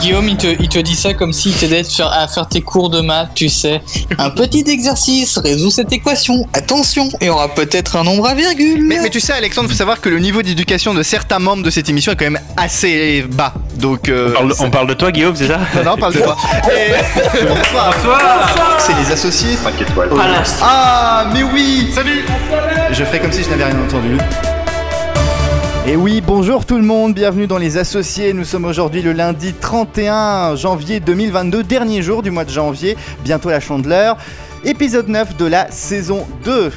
Guillaume, il te, il te dit ça comme s'il t'aidait à faire tes cours de maths, tu sais. Un petit exercice, résous cette équation. Attention, il y aura peut-être un nombre à virgule. Mais, mais tu sais, Alexandre, faut savoir que le niveau d'éducation de certains membres de cette émission est quand même assez bas. Donc. euh, On parle, ça- on parle de toi, Guillaume, c'est ça? Non, non, on parle de toi. Et- Bonsoir. C'est les associés. Ah, mais oui. Salut. Je ferai comme si je n'avais rien entendu. Et oui, bonjour tout le monde, bienvenue dans les associés. Nous sommes aujourd'hui le lundi 31 janvier 2022, dernier jour du mois de janvier, bientôt la chandeleur. Épisode 9 de la saison 2.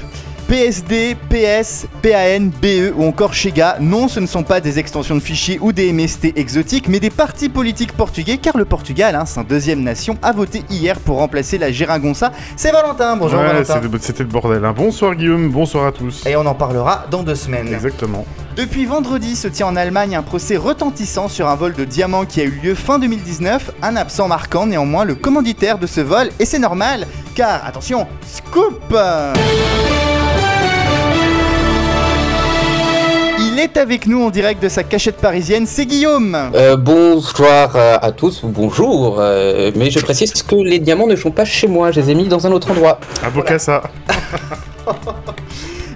PSD, PS, PAN, BE ou encore Chega, non, ce ne sont pas des extensions de fichiers ou des MST exotiques, mais des partis politiques portugais, car le Portugal, hein, sa deuxième nation, a voté hier pour remplacer la Geringonça. C'est Valentin, bonjour Ouais, Valentin. c'était c'était le bordel. hein. Bonsoir Guillaume, bonsoir à tous. Et on en parlera dans deux semaines. Exactement. Depuis vendredi se tient en Allemagne un procès retentissant sur un vol de diamants qui a eu lieu fin 2019, un absent marquant néanmoins le commanditaire de ce vol, et c'est normal, car, attention, scoop Il est avec nous en direct de sa cachette parisienne, c'est Guillaume Euh, bonsoir euh, à tous, ou bonjour, euh, mais je précise que les diamants ne sont pas chez moi, je les ai mis dans un autre endroit. Avocat ça.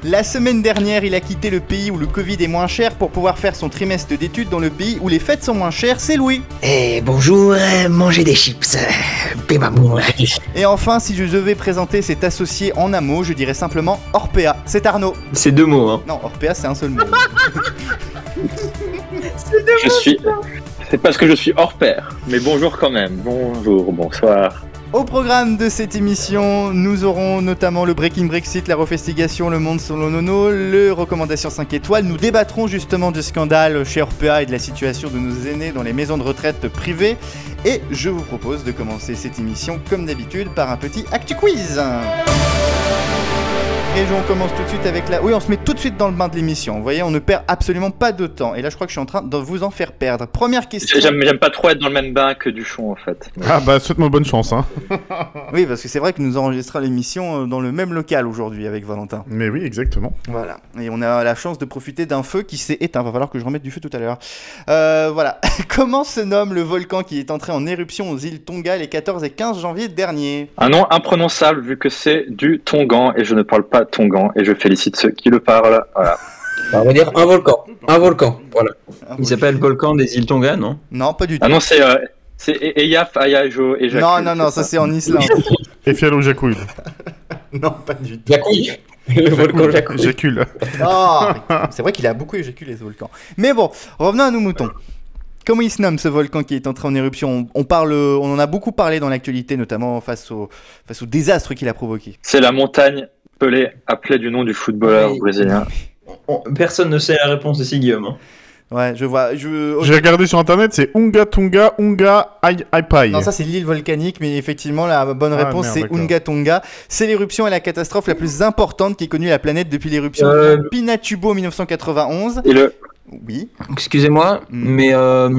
La semaine dernière, il a quitté le pays où le Covid est moins cher pour pouvoir faire son trimestre d'études dans le pays où les fêtes sont moins chères, c'est Louis Eh bonjour, euh, mangez des chips. Pémamour. Et enfin, si je devais présenter cet associé en un mot, je dirais simplement Orpea. C'est Arnaud. C'est deux mots, hein. Non, Orpea, c'est un seul mot. Je suis. C'est parce que je suis hors pair. Mais bonjour quand même. Bonjour, bonsoir. Au programme de cette émission, nous aurons notamment le Breaking Brexit, la refestigation, le monde selon Nono, le recommandation 5 étoiles. Nous débattrons justement du scandale chez Orpea et de la situation de nos aînés dans les maisons de retraite privées. Et je vous propose de commencer cette émission, comme d'habitude, par un petit Actu Quiz. Et on commence tout de suite avec la... Oui, on se met tout de suite dans le bain de l'émission. Vous voyez, on ne perd absolument pas de temps. Et là, je crois que je suis en train de vous en faire perdre. Première question. J'aime pas trop être dans le même bain que Duchon en fait. Ah bah souhaite-moi bonne chance hein. Oui, parce que c'est vrai que nous enregistrons l'émission euh, dans le même local aujourd'hui avec Valentin. Mais oui, exactement. Voilà. Et on a la chance de profiter d'un feu qui s'est éteint. Va falloir que je remette du feu tout à l'heure. Euh, voilà. Comment se nomme le volcan qui est entré en éruption aux îles Tonga les 14 et 15 janvier dernier Un nom imprononçable vu que c'est du Tongan et je ne parle pas Tongan et je félicite ceux qui le parlent. Voilà. On va dire un volcan, un volcan, voilà. Ah, Il s'appelle Volcan des îles Tonga, non? Non, pas du tout. Ah non, c'est euh, c'est E- Eyaf Ayajo et non, non, non, ça c'est en Islande. Et Fialo Jacouille. non, pas du tout. Jacouille Le volcan Jacouille. J'accule. Oh, c'est vrai qu'il a beaucoup éjaculé ce volcan. Mais bon, revenons à nos moutons. Comment il se nomme ce volcan qui est entré en éruption? On, on parle, on en a beaucoup parlé dans l'actualité, notamment face au, face au désastre qu'il a provoqué. C'est la montagne pelée, appelée du nom du footballeur Oui. brésilien. On- Personne ne sait la réponse ici, Guillaume. hein. Ouais, je vois. Je... J'ai regardé sur internet, c'est Unga Tunga Unga Ai Ai Pai. Non, ça c'est l'île volcanique, mais effectivement la bonne Ah, réponse c'est. Unga Tonga. C'est l'éruption et la catastrophe la plus importante qui ait connue la planète depuis l'éruption Euh, de Pinatubo en 1991. Et le, Oui. Excusez-moi, Hmm. mais euh,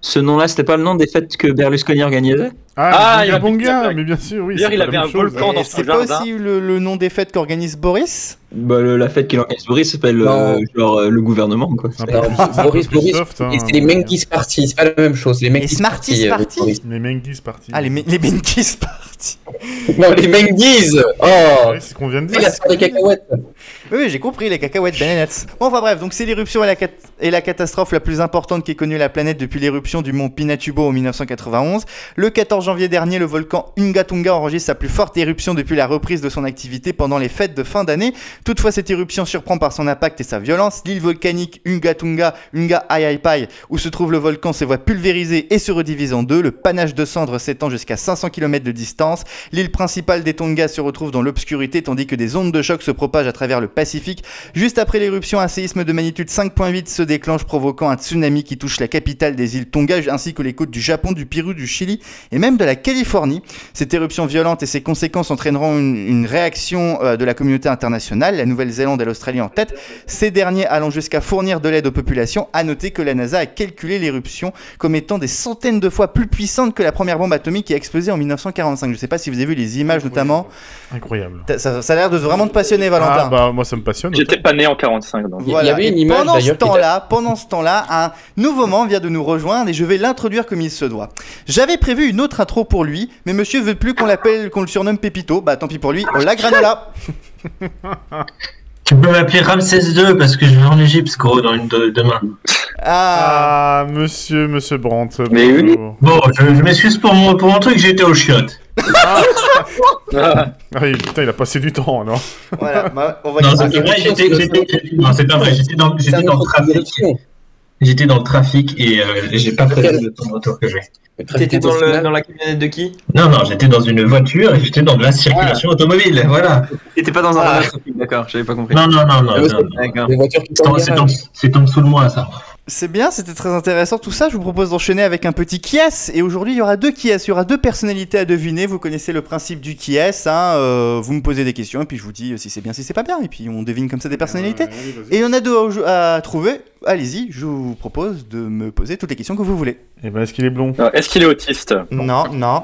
ce nom-là, c'était pas le nom des fêtes que Berlusconi organisait Ah, Ah, il a- Bunga, mais bien sûr, oui. D'ailleurs, c'est il pas avait un chose. volcan. Dans son c'est pas aussi le, le nom des fêtes qu'organise Boris? Bah, le- La fête qu'il organise Boris s'appelle euh, genre euh, le gouvernement, quoi. Boris, Boris, soft, hein. Et c'est les Menkis Party, c'est pas la même chose. Les Menkis Smarties euh, Party Boris. Les Mengis partis. Ah, les, me- les Benkis partis. Non, les Menkis Oh Ouais, c'est ce qu'on vient de dire. a sorti des cacahuètes Oui, oui, j'ai compris, les cacahuètes bananettes. Bon, enfin bref, donc c'est l'éruption et, la cat- et la catastrophe la plus importante qu'ait connue la planète depuis l'éruption du mont Pinatubo en 1991. Le 14 janvier dernier, le volcan Ungatunga enregistre sa plus forte éruption depuis la reprise de son activité pendant les fêtes de fin d'année. Toutefois, cette éruption surprend par son impact et sa violence. L'île volcanique Ungatunga, Unga Ayaipai, où se trouve le volcan, se voit pulvérisé et se redivise en deux. Le panache de cendres s'étend jusqu'à 500 km de distance. L'île principale des Tonga se retrouve dans l'obscurité tandis que des ondes de choc se propagent à travers le Pacifique. Juste après l'éruption, un séisme de magnitude 5.8 se déclenche provoquant un tsunami qui touche la capitale des îles Tonga ainsi que les côtes du Japon, du Pérou, du Chili et même de la Californie. Cette éruption violente et ses conséquences entraîneront une, une réaction euh, de la communauté internationale. Mondiale, la Nouvelle-Zélande et l'Australie en tête, ces derniers allant jusqu'à fournir de l'aide aux populations. À noter que la NASA a calculé l'éruption comme étant des centaines de fois plus puissante que la première bombe atomique qui a explosé en 1945. Je ne sais pas si vous avez vu les images notamment. Incroyable. Ça, ça a l'air de vraiment te passionner, Valentin. Ah bah moi ça me passionne. J'étais pas né en 45, donc. Il y avait une image, pendant ce temps-là, pendant ce temps-là, un nouveau membre vient de nous rejoindre et je vais l'introduire comme il se doit. J'avais prévu une autre intro pour lui, mais monsieur veut plus qu'on l'appelle, qu'on le surnomme Pépito. Bah tant pis pour lui, on l'a granola. Tu peux m'appeler Ramsès II parce que je vais en Égypte, gros, dans une de- demain. Ah, Ah monsieur, monsieur Brandt. Mais oui. Bon, je, je m'excuse pour mon, pour mon truc, j'étais au chiottes. Ah, Ah oui, putain, il a passé du temps alors. voilà. bah, on va Non, y- c'est pas vrai, j'étais, j'étais- j'étais- non, c'est pas vrai, j'étais dans, j'étais dans le trafic. J'étais dans le trafic et euh, j'ai pas prévu le temps de retour que j'ai. T'étais dans, le- dans la camionnette de qui? Non, non, j'étais dans une voiture et j'étais dans de la circulation automobile, voilà. T'étais pas dans un Ah. d'accord, j'avais pas compris. Non, non, non, non. Ah, c'est en dessous de moi, ça. C'est bien, c'était très intéressant tout ça. Je vous propose d'enchaîner avec un petit kies. Et aujourd'hui, il y aura deux kies. Il y aura deux personnalités à deviner. Vous connaissez le principe du kies. Hein. euh, vous me posez des questions et puis je vous dis si c'est bien, si c'est pas bien. Et puis on devine comme ça des personnalités. Et il y en a deux à à trouver. Allez-y, je vous propose de me poser toutes les questions que vous voulez. Et ben est-ce qu'il est blond? Non, Est-ce qu'il est autiste? Non, non.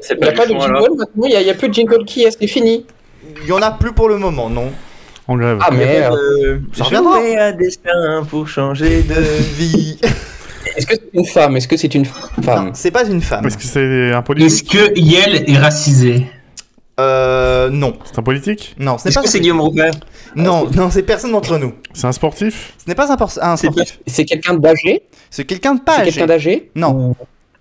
C'est Il n'y a pas de jingle maintenant, il n'y a, plus de jingle qui est, c'est fini. Il y en a plus pour le moment, non. Ah merde. Ça reviendra. Jouer à destin pour changer de... Vie. Est-ce que c'est une femme? Est-ce que c'est une femme? Non, c'est pas une femme. Est-ce que c'est un Est-ce politique que Yel est racisé Euh, non. C'est un politique? Non, ce n'est Est-ce pas. que c'est Guillaume Roupert Non, non, c'est personne d'entre nous. C'est un sportif? Ce n'est pas un, por- un C'est sportif. C'est quelqu'un d'âgé? C'est quelqu'un de pas C'est âgé. quelqu'un d'âgé? Non.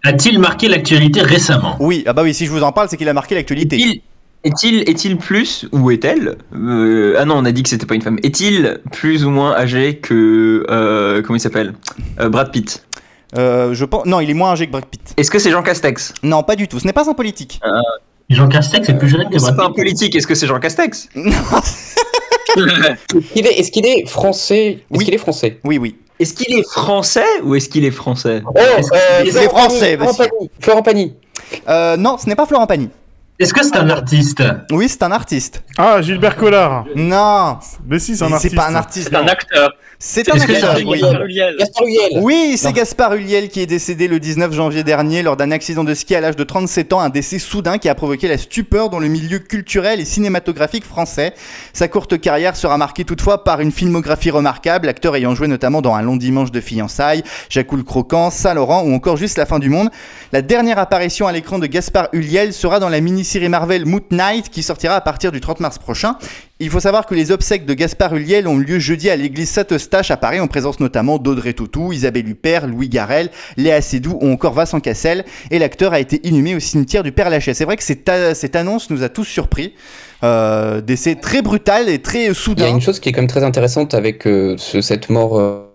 A-t-il marqué l'actualité récemment? Oui, ah bah oui, si je vous en parle, c'est qu'il a marqué l'actualité. Est-il est-il est-il plus ou est-elle euh, Ah non, on a dit que c'était pas une femme. Est-il plus ou moins âgé que euh, comment il s'appelle Euh, Brad Pitt? Euh, je pense. Non, il est moins âgé que Brad Pitt. Est-ce que c'est Jean Castex? Non, pas du tout. Ce n'est pas un politique. Jean Castex est plus jeune que C'est Brad pas un Pitt. politique. Est-ce que c'est Jean Castex? Est-ce qu'il est, est-ce qu'il est français? Est-ce Oui. qu'il est français? Oui, oui. Est-ce qu'il est français ou est-ce qu'il est français? Oh, euh, Il est Florent français, Florent. Pagny, Florent Pagny. Euh, non, ce n'est pas Florent Pagny. Est-ce que c'est un artiste Oui, c'est un artiste. Ah, Gilbert Collard Non, Mais si, c'est un artiste. c'est pas un artiste. C'est un acteur. C'est un acteur. oui. Huliel. Oui, c'est. Gaspard Ulliel qui est décédé le 19 janvier dernier lors d'un accident de ski à l'âge de 37 ans, un décès soudain qui a provoqué la stupeur dans le milieu culturel et cinématographique français. Sa courte carrière sera marquée toutefois par une filmographie remarquable, l'acteur ayant joué notamment dans Un long dimanche de fiançailles, Jacques le Croquant, Saint-Laurent ou encore Juste la fin du monde. La dernière apparition à l'écran de Gaspard Ulliel sera dans la mini-série Marvel Moon Knight qui sortira à partir du 30 mars prochain. Il faut savoir que les obsèques de Gaspard Ulliel ont lieu jeudi à l'église Saint-Eustache à Paris en présence notamment d'Audrey Tautou, Isabelle Huppert, Louis Garrel, Léa Seydoux ou encore Vincent Cassel. Et l'acteur a été inhumé au cimetière du Père Lachaise. C'est vrai que cette, annonce nous a tous surpris. Euh, décès très brutal et très Il y a soudain. une chose qui est quand même très intéressante avec euh, ce- cette mort euh,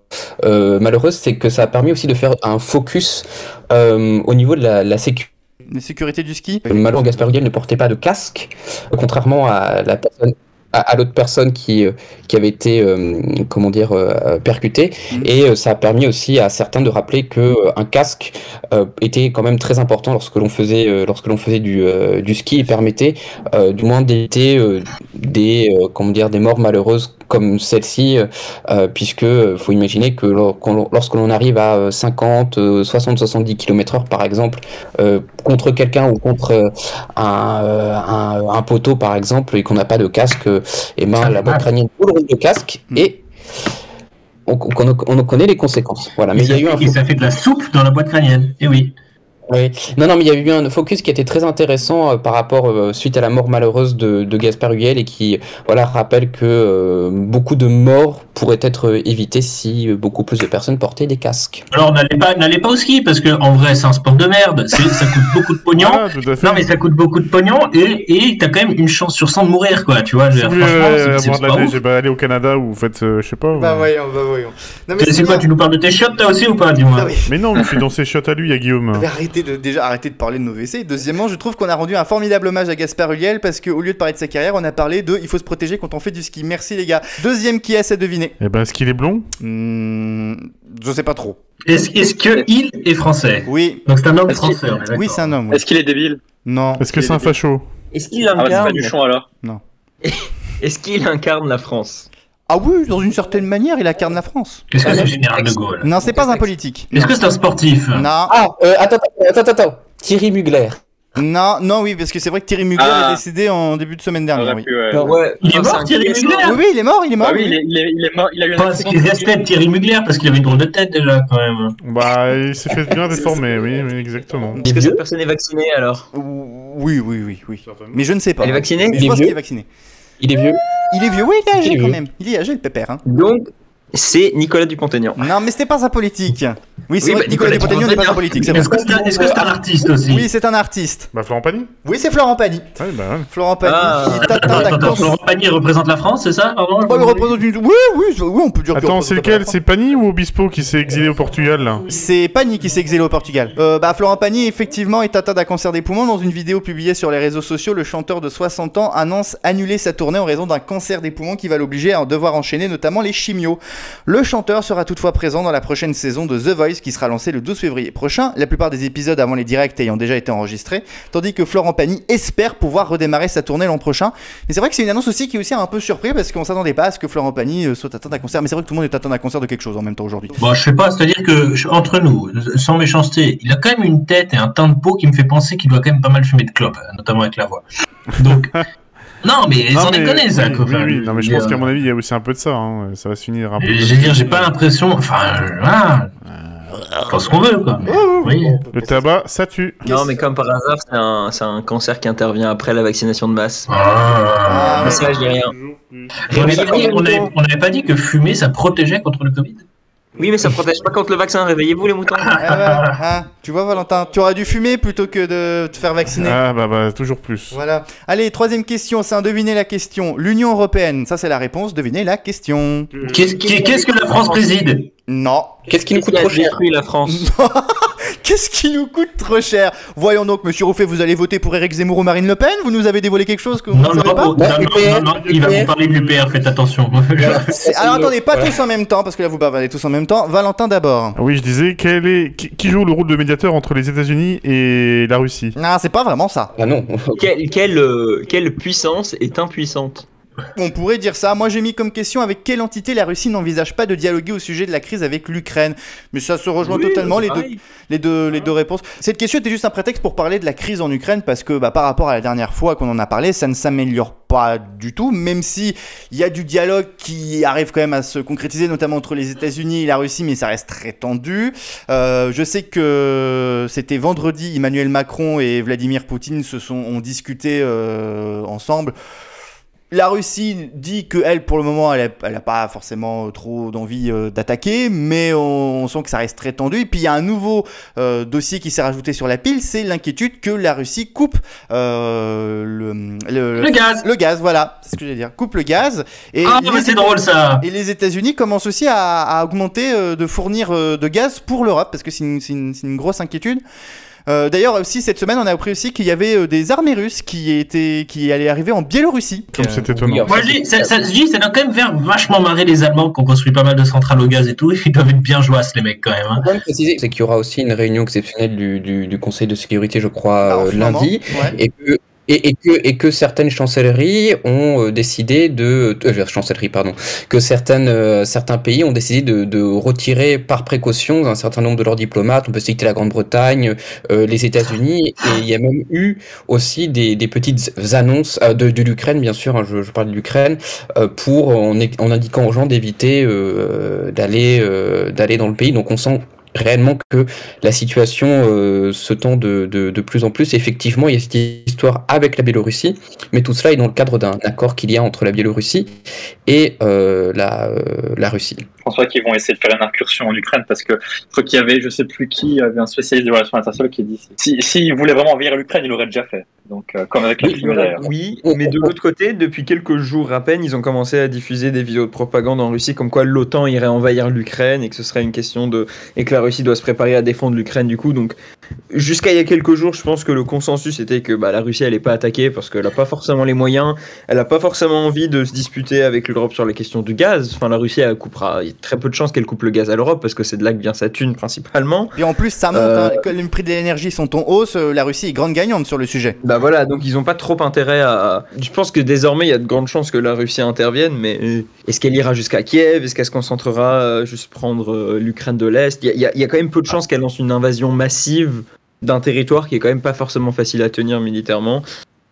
euh, malheureuse, c'est que ça a permis aussi de faire un focus au niveau de la, la sécurité. La sécurité du ski. Malheureusement, Gaspard ne portait pas de casque, contrairement à la personne à, à l'autre personne qui, euh, qui avait été euh, comment dire euh, percutée Mhm. et ça a permis aussi à certains de rappeler que un casque était quand même très important lorsque l'on faisait lorsque l'on faisait du, du ski et permettait du moins d'éviter des comment dire des morts malheureuses comme celle-ci euh, puisque faut imaginer que lorsque l'on arrive à euh, 50 euh, 60 70 km heure par exemple euh, contre quelqu'un ou contre un, un, un poteau par exemple et qu'on n'a pas de casque euh, et ben Ça la boîte crânienne tout le rôle de casque Mm. et on, on, on connaît les conséquences voilà mais Et il y a ça eu un fait- et ça fait de la soupe dans la boîte crânienne. Eh oui. Oui. Non, non, mais il y a eu un focus qui était très intéressant euh, par rapport euh, suite à la mort malheureuse de, de Gaspard Huliel et qui voilà rappelle que euh, beaucoup de morts pourraient être évitées si euh, beaucoup plus de personnes portaient des casques. Alors n'allez pas, n'allez pas au ski parce que en vrai c'est un sport de merde. Ça coûte beaucoup de pognon. Fait. Non mais ça coûte beaucoup de pognon et et t'as quand même une chance sur 100 de mourir quoi. Tu vois. je franchement, c'est- pas eh ben, allez au Canada ou faites, euh, je sais pas. Bah voyons, bah voyons. C'est quoi. Tu nous parles de tes chiottes toi aussi ou pas Dis-moi. Non, mais- Mais non, je suis dans ses shots à lui, à Guillaume. Mais arrêtez de, déjà arrêtez de parler de nos WC. Et Deuxièmement, je trouve qu'on a rendu un formidable hommage à Gaspard Ulliel parce qu'au lieu de parler de sa carrière, on a parlé de il faut se protéger quand on fait du ski. Merci les gars. Deuxième qui est à deviner. Eh ben, est-ce qu'il est blond? Hmm, je sais pas trop. Est-ce est-ce que il est français? Oui, Donc c'est un homme Est-ce qu'il- français. on est oui, c'est un homme. oui. Est-ce qu'il est débile? Non. Est-ce que c'est un facho? Est-ce qu'il Ah bah c'est incarne pas du chant alors. Est-ce qu'il incarne la France? Ah oui, dans une certaine manière, il incarne la France. Est-ce que c'est le général de Gaulle Non, c'est pas un politique. Est-ce que c'est un sportif Non, Ah, euh, attends, attends, attends, attends. Thierry Mugler. non, non, oui, parce que c'est vrai que Thierry Mugler Ah. est décédé en début de semaine dernière. Oui. pu, ouais. Ah ouais. Il est mort, c'est Thierry. Mugler Oui, oui, il est mort, il est mort. Ah oui, oui. il est, il mort, il a eu un accident. c'est qu'il restait Thierry Mugler parce qu'il avait une drôle de tête déjà quand même. Bah, il s'est fait bien déformer, oui, oui, exactement. Est-ce que cette personne est vaccinée alors? Oui, oui, oui, oui. Mais je ne sais pas. Elle est vaccinée? Mais Il je est pense qu'il est vacciné. Il est vieux? Il est vieux, oui, il est âgé quand même. Il est âgé, le pépère. Hein. Donc, c'est Nicolas Dupont-Aignan. Non, mais c'était pas un politique. Oui, c'est Oui, bah, Nicolas Nicolas Dupont-Aignan n'est pas un Dupont-Aignan. politique, c'est vrai. Est-ce que c'est un, artiste aussi Oui, c'est un artiste. Bah, Florent Pagny Oui, c'est Florent Pagny. Ouais, bah, ouais. Florent Pagny Ah. qui est atteint Attends, attends, cancer. Florent Pagny représente la France, c'est ça pardon Oh, il représente une... Oui, oui, on peut dire Attends, c'est lequel. C'est Pagny ou Obispo qui s'est exilé au Portugal, là C'est Pagny qui s'est exilé au Portugal. Euh, bah, Florent Pagny, effectivement, est atteint d'un cancer des poumons. Dans une vidéo publiée sur les réseaux sociaux, le chanteur de 60 ans annonce annuler sa tournée en raison d'un cancer des poumons qui va l'obliger à devoir enchaîner notamment les chimios. Le chanteur sera toutefois présent dans la prochaine saison de The Voice qui sera lancée le 12 février prochain, la plupart des épisodes avant les directs ayant déjà été enregistrés, tandis que Florent Pagny espère pouvoir redémarrer sa tournée l'an prochain. Et c'est vrai que c'est une annonce aussi qui est aussi un peu surpris parce qu'on s'attendait pas à ce que Florent Pagny euh, soit atteint d'un cancer, mais c'est vrai que tout le monde est atteint d'un cancer de quelque chose en même temps aujourd'hui. Bon, je sais pas, c'est-à-dire que entre nous, sans méchanceté, il a quand même une tête et un teint de peau qui me fait penser qu'il doit quand même pas mal fumer de clopes, notamment avec la voix. Donc, non, mais Non, sans mais- déconner, ça. oui, oui, oui. Non, mais je pense qu'à euh, mon avis, il y a aussi un peu de ça. hein. Ça va se finir un peu. Veux dire, j'ai pas l'impression. Enfin, voilà. On pense ce qu'on veut, quoi. Oui. Le tabac, ça tue. Non, mais comme par hasard, c'est un, c'est un cancer qui intervient après la vaccination de masse. Ah, Ah, Mais ça, je dis rien. Pas on n'avait pas dit que fumer, ça protégeait contre le Covid? Oui, mais ça protège pas contre le vaccin. Réveillez-vous, les moutons. Ah hein, tu vois Valentin, tu aurais dû fumer plutôt que de te faire vacciner. Ah, bah, bah, toujours plus. Voilà. Allez, troisième question, c'est un deviner la question. L'Union Européenne, ça c'est la réponse, devinez la question. Qu'est-ce qu'est-ce que la France préside? Non. Qu'est-ce qui nous coûte trop cher? la France? Qu'est-ce qui nous coûte trop cher? Voyons donc, monsieur Rouffet, vous allez voter pour Eric Zemmour ou Marine Le Pen? Vous nous avez dévoilé quelque chose que vous non ne non, savez pas? non, non, non, UPR, non, il va vous parler de l'UPR, faites attention. Alors attendez, pas tous en même temps, parce que là vous parlez tous en même temps. Valentin d'abord. Ah Oui, je disais, quel est... qui, qui joue le rôle de médiateur entre les États-Unis et la Russie? Non, c'est pas vraiment ça. Ah non. quelle, quelle, euh, quelle puissance est impuissante? On pourrait dire ça. Moi, j'ai mis comme question avec quelle entité la Russie n'envisage pas de dialoguer au sujet de la crise avec l'Ukraine. Mais ça se rejoint totalement les deux, les deux, les deux réponses. Cette question était juste un prétexte pour parler de la crise en Ukraine parce que bah, par rapport à la dernière fois qu'on en a parlé, ça ne s'améliore pas du tout, même si il y a du dialogue qui arrive quand même à se concrétiser, notamment entre les États-Unis et la Russie, mais ça reste très tendu. Euh, je sais que c'était vendredi, Emmanuel Macron et Vladimir Poutine se sont ont discuté euh, ensemble. La Russie dit que elle, pour le moment, elle n'a pas forcément trop d'envie euh, d'attaquer, mais on, on sent que ça reste très tendu. Et puis il y a un nouveau euh, dossier qui s'est rajouté sur la pile, c'est l'inquiétude que la Russie coupe euh, le, le, Le gaz le gaz, voilà, c'est ce que j'allais dire, coupe le gaz. Et Ah, mais c'est drôle ça et les États-Unis commencent aussi à, à augmenter de fournir de gaz pour l'Europe parce que c'est une, c'est une- c'est une grosse inquiétude. Euh, D'ailleurs aussi cette semaine on a appris aussi qu'il y avait euh, des armées russes qui étaient qui allaient arriver en Biélorussie. Comme c'est étonnant. Moi je dis, ça, ça, je dis, ça doit quand même faire vachement marrer les Allemands qui ont construit pas mal de centrales au gaz et tout. Ils doivent être bien joyeux les mecs quand même. hein. C'est qu'il y aura aussi une réunion exceptionnelle du, du, du Conseil de sécurité, je crois, Ah, euh, lundi, ouais. et que et, et que et que certaines chancelleries ont euh, décidé de euh, chancelleries pardon. Que certaines euh, certains pays ont décidé de, de retirer par précaution un certain nombre de leurs diplomates. On peut citer la Grande-Bretagne euh, les États-Unis. Et il y a même eu aussi des, des petites annonces euh, de, de l'Ukraine bien sûr hein, je, je parle de l'Ukraine euh, pour en, en indiquant aux gens d'éviter d'aller d'aller dans le pays. Donc on sent réellement que la situation euh, se tend de, de, plus en plus. Effectivement, il y a cette histoire avec la Biélorussie, mais tout cela est dans le cadre d'un accord qu'il y a entre la Biélorussie et euh, la, euh, la Russie. Je pense pas qu'ils vont essayer de faire une incursion en Ukraine parce que je qu'il y avait, je sais plus qui, avait un spécialiste des relations internationales qui dit si s'il voulait vraiment envahir l'Ukraine, il l'aurait déjà fait. Donc, euh, comme avec la Oui, d'ailleurs. Oui, mais de l'autre côté, depuis quelques jours à peine, ils ont commencé à diffuser des vidéos de propagande en Russie comme quoi l'OTAN irait envahir l'Ukraine et que ce serait une question de. et que la Russie doit se préparer à défendre l'Ukraine du coup. Donc jusqu'à il y a quelques jours, je pense que le consensus était que bah, la Russie elle est pas attaquée parce qu'elle a pas forcément les moyens, elle a pas forcément envie de se disputer avec l'Europe sur la question du gaz. Enfin, la Russie elle coupera, il y a très peu de chances qu'elle coupe le gaz à l'Europe parce que c'est de là que vient sa thune principalement. Et en plus, ça monte, Euh, hein, que les prix de l'énergie sont en hausse, euh, la Russie est grande gagnante sur le sujet. Bah voilà, donc ils ont pas trop intérêt à. Je pense que désormais il y a de grandes chances que la Russie intervienne, mais euh, est-ce qu'elle ira jusqu'à Kiev? Est-ce qu'elle se concentrera euh, juste prendre euh, l'Ukraine de l'Est? Il y, a- quand même peu de chances qu'elle lance une invasion massive d'un territoire qui est quand même pas forcément facile à tenir militairement.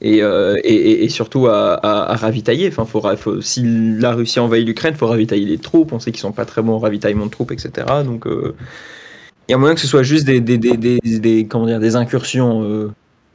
Et, et, surtout à, ravitailler. Enfin, faut, si la Russie envahit l'Ukraine, il faut ravitailler les troupes. On sait qu'ils sont pas très bons en ravitaillement de troupes, etc. Donc, il y a moyen que ce soit juste des, comment dire, des incursions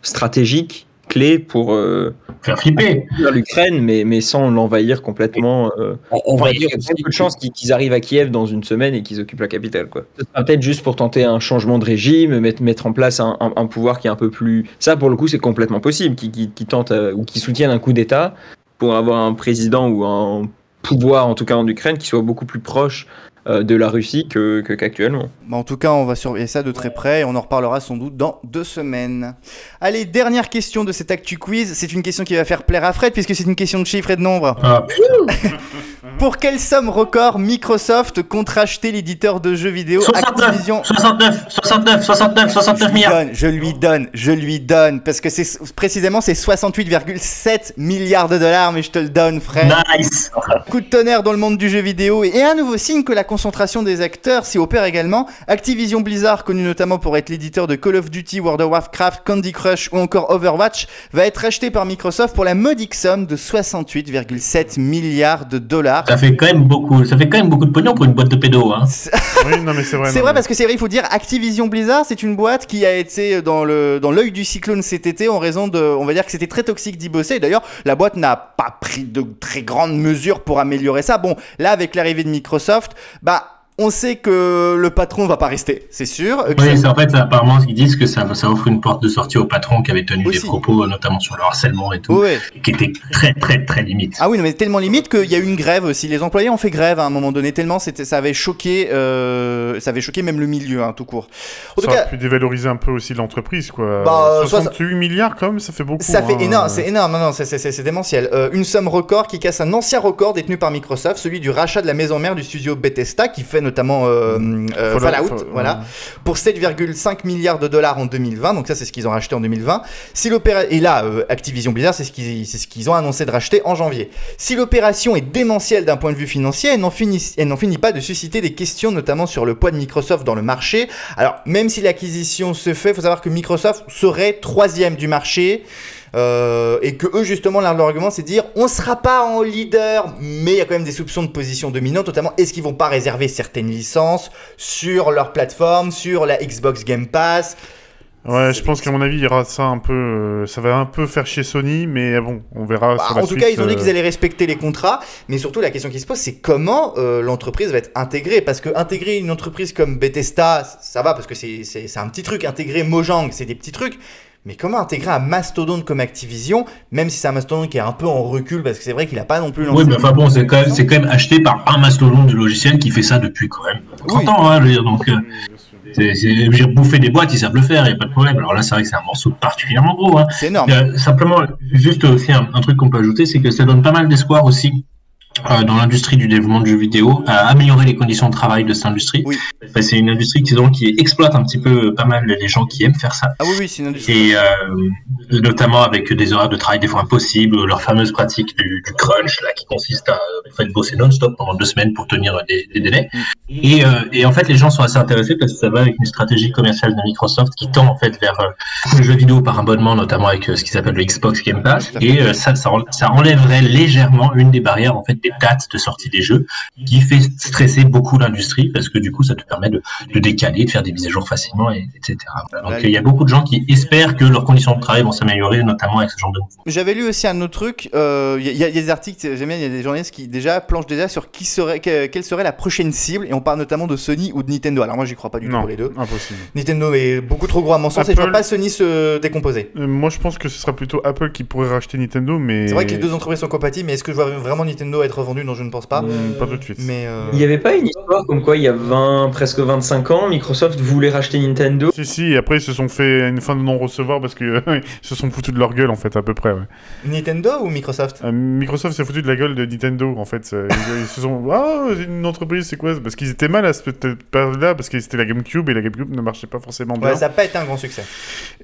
stratégiques clés pour euh, Faire flipper. l'Ukraine, mais, mais sans l'envahir complètement. euh. On, va il y dire a quand aussi même peu de chances qu'ils qu'ils arrivent à Kiev dans une semaine et qu'ils occupent la capitale. Quoi. Ce sera peut-être juste pour tenter un changement de régime, mettre, mettre en place un, un- un pouvoir qui est un peu plus. Ça, pour le coup, c'est complètement possible, qui, qui, qui tente euh, ou qui soutiennent un coup d'État pour avoir un président ou un pouvoir, en tout cas en Ukraine, qui soit beaucoup plus proche euh, de la Russie que que- qu'actuellement. Bah, en tout cas, on va surveiller ça de très près et on en reparlera sans doute dans deux semaines. Allez, dernière question de cet Actu Quiz. C'est une question qui va faire plaire à Fred puisque c'est une question de chiffres et de nombres. Ah. Pour quelle somme record Microsoft compte racheter l'éditeur de jeux vidéo 69, Activision 69, 69, 69, 69 je lui milliards. donne, je lui donne, je lui donne, parce que c'est précisément c'est 68,7 milliards de dollars, mais je te le donne, Fred. Nice. Coup de tonnerre dans le monde du jeu vidéo et un nouveau signe que la concentration des acteurs s'y opère également. Activision Blizzard, connu notamment pour être l'éditeur de Call of Duty, World of Warcraft, Candy Crush ou encore Overwatch, va être racheté par Microsoft pour la modique somme de 68,7 milliards de dollars. Ça fait quand même beaucoup, ça fait quand même beaucoup de pognon pour une boîte de pédo, hein. Oui, non, mais c'est vrai. C'est vrai mais- parce que c'est vrai, il faut dire Activision Blizzard, c'est une boîte qui a été dans le dans l'œil du cyclone cet été en raison de, on va dire que c'était très toxique d'y bosser. Et D'ailleurs, la boîte n'a pas pris de très grandes mesures pour améliorer ça. Bon, là avec l'arrivée de Microsoft, bah on sait que le patron va pas rester, c'est sûr. Euh, Oui, c'est en fait, apparemment, ils disent que ça, ça offre une porte de sortie au patron qui avait tenu Aussi. des propos, euh, notamment sur le harcèlement et tout, Ouais. qui étaient très, très, très limites. Ah oui, non, mais tellement limite qu'il y a eu une grève aussi. Les employés ont fait grève à un moment donné, tellement c'était, ça avait choqué, euh, ça avait choqué même le milieu, hein, tout court. En Ça cas, pu dévaloriser un peu aussi l'entreprise, quoi. Bah, euh, 68 milliards, quand même, ça fait beaucoup. Ça fait hein. énorme, c'est énorme, non, non, c'est- c'est c'est- c'est démentiel. Euh, une somme record qui casse un ancien record détenu par Microsoft, celui du rachat de la maison mère du studio Bethesda, qui fait notamment euh, euh, Fallout, Fallout, Fall- voilà, pour 7,5 milliards de dollars en 2020. Donc ça, c'est ce qu'ils ont racheté en 2020. Si et là, euh, Activision Blizzard, c'est ce qu'ils ce qu'ils ont annoncé de racheter en janvier. Si l'opération est démentielle d'un point de vue financier, elle n'en finit, finit pas de susciter des questions, notamment sur le poids de Microsoft dans le marché. Alors, même si l'acquisition se fait, faut savoir que Microsoft serait troisième du marché. Euh, et que eux justement leur, leur argument c'est de dire on sera pas en leader. Mais il y a quand même des soupçons de position dominante notamment est-ce qu'ils vont pas réserver certaines licences sur leur plateforme sur la Xbox Game Pass? Ouais, je pense qu'à mon avis, il y aura ça un peu. euh, ça va un peu faire chez Sony, mais bon, on verra Bah, sur la en tout suite, cas ils ont dit euh, qu'ils allaient respecter les contrats mais surtout la question qui se pose c'est comment euh, l'entreprise va être intégrée? Parce que intégrer une entreprise comme Bethesda ça va parce que c'est un petit truc. Intégrer Mojang c'est des petits trucs mais comment intégrer un mastodonte comme Activision, même si c'est un mastodonte qui est un peu en recul, parce que c'est vrai qu'il a pas non plus lancé Oui, mais enfin bon, c'est quand, même- c'est quand même acheté par un mastodonte du logiciel qui fait ça depuis quand même 30 Oui. ans, hein, je veux dire, donc, euh, dire, bouffer des boîtes, ils savent le faire, il n'y a pas de problème. Alors là, c'est vrai que c'est un morceau particulièrement gros, hein. C'est énorme. Euh, simplement, juste aussi un, un truc qu'on peut ajouter, c'est que ça donne pas mal d'espoir aussi euh, dans l'industrie du développement de jeux vidéo à améliorer les conditions de travail de cette industrie. Oui. Enfin, c'est une industrie qui, donc, qui exploite un petit peu pas mal les gens qui aiment faire ça. Ah oui, oui, c'est une industrie. Et euh, notamment avec des horaires de travail des fois impossibles, leur fameuse pratique du, du crunch, là, qui consiste à euh, en fait, bosser non-stop pendant deux semaines pour tenir des, des délais. Et, euh, et en fait, les gens sont assez intéressés parce que ça va avec une stratégie commerciale de Microsoft qui tend en fait vers euh, le jeu vidéo par abonnement, notamment avec euh, ce qui s'appelle le Xbox Game Pass. Et euh, ça, ça enlèverait légèrement une des barrières en fait des dates de sortie des jeux, qui fait stresser beaucoup l'industrie parce que du coup, ça te permet de, de décaler, de faire des mises à jour facilement, et, etc. Donc Là, il y a beaucoup de gens qui espèrent que leurs conditions de travail vont s'améliorer, notamment avec ce genre de mouvement. J'avais lu aussi un autre truc. euh, Il y, a- il y a des articles, j'aime bien, il y a des journalistes qui déjà planchent déjà sur qui serait, que- quelle serait la prochaine cible, et on parle notamment de Sony ou de Nintendo. Alors moi, j'y crois pas du tout pour les deux. impossible. Nintendo est beaucoup trop gros à mon sens, et je vois Apple- pas Sony se décomposer. Euh, moi, je pense que ce sera plutôt Apple qui pourrait racheter Nintendo, mais. C'est vrai que les deux entreprises sont compatibles, mais est-ce que je vois vraiment Nintendo être être revendu, non, je ne pense pas. Hmm, Pas tout de suite. Mais euh, Il n'y avait pas une histoire comme quoi il y a 20, presque 25 ans, Microsoft voulait racheter Nintendo Si, si, et après ils se sont fait une fin de non-recevoir parce qu'ils se sont foutus de leur gueule en fait, à peu près. Ouais. Nintendo ou Microsoft? Euh, Microsoft s'est foutu de la gueule de Nintendo en fait. Euh, Ils, ils se sont. Ah, une entreprise, c'est quoi? Parce qu'ils étaient mal à cette période-là, parce que c'était la GameCube et la GameCube ne marchait pas forcément bien. Ouais, ça n'a pas été un grand succès.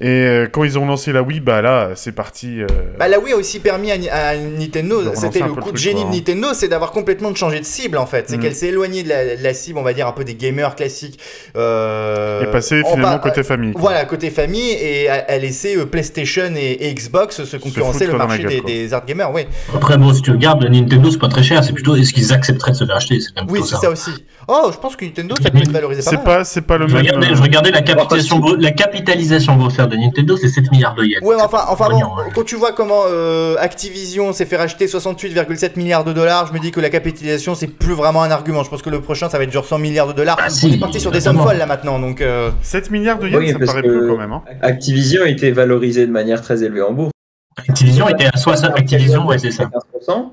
Et euh, quand ils ont lancé la Wii, bah là, c'est parti. euh, Bah la Wii a aussi permis à, à Nintendo, c'était le coup le de génie quoi, de Nintendo, c'est d'avoir complètement changé de cible en fait. C'est Mm. qu'elle s'est éloignée de la, cible, on va dire un peu des gamers classiques. Euh, est passé en finalement côté famille. quoi. Voilà, côté famille, et a, a laissé euh, PlayStation et, et Xbox se concurrencer le marché gueule, des, des hard gamers, oui. Après, bon, si tu regardes, Nintendo, c'est pas très cher. C'est plutôt est-ce qu'ils accepteraient de se faire acheter? C'est quand même Oui, c'est ça aussi. Oh, je pense que Nintendo, ça peut être valorisé pas C'est mal. pas, c'est pas le Je même. regardais, euh, je regardais la capitalisation, la capitalisation boursière de Nintendo, c'est 7 milliards de yens. Ouais, enfin, enfin bon, hein. quand tu vois comment euh, Activision s'est fait racheter 68,7 milliards de dollars, je me dis que la capitalisation c'est plus vraiment un argument. Je pense que le prochain ça va être genre 100 milliards de dollars. Ah, On si, est parti sur des sommes folles là maintenant, donc. euh, 7 milliards de yens, Oui, ça me paraît peu quand même. Hein. Activision a été valorisé de manière très élevée en bourse. Activision était à 60. Activision, ouais, c'est ça. 15%,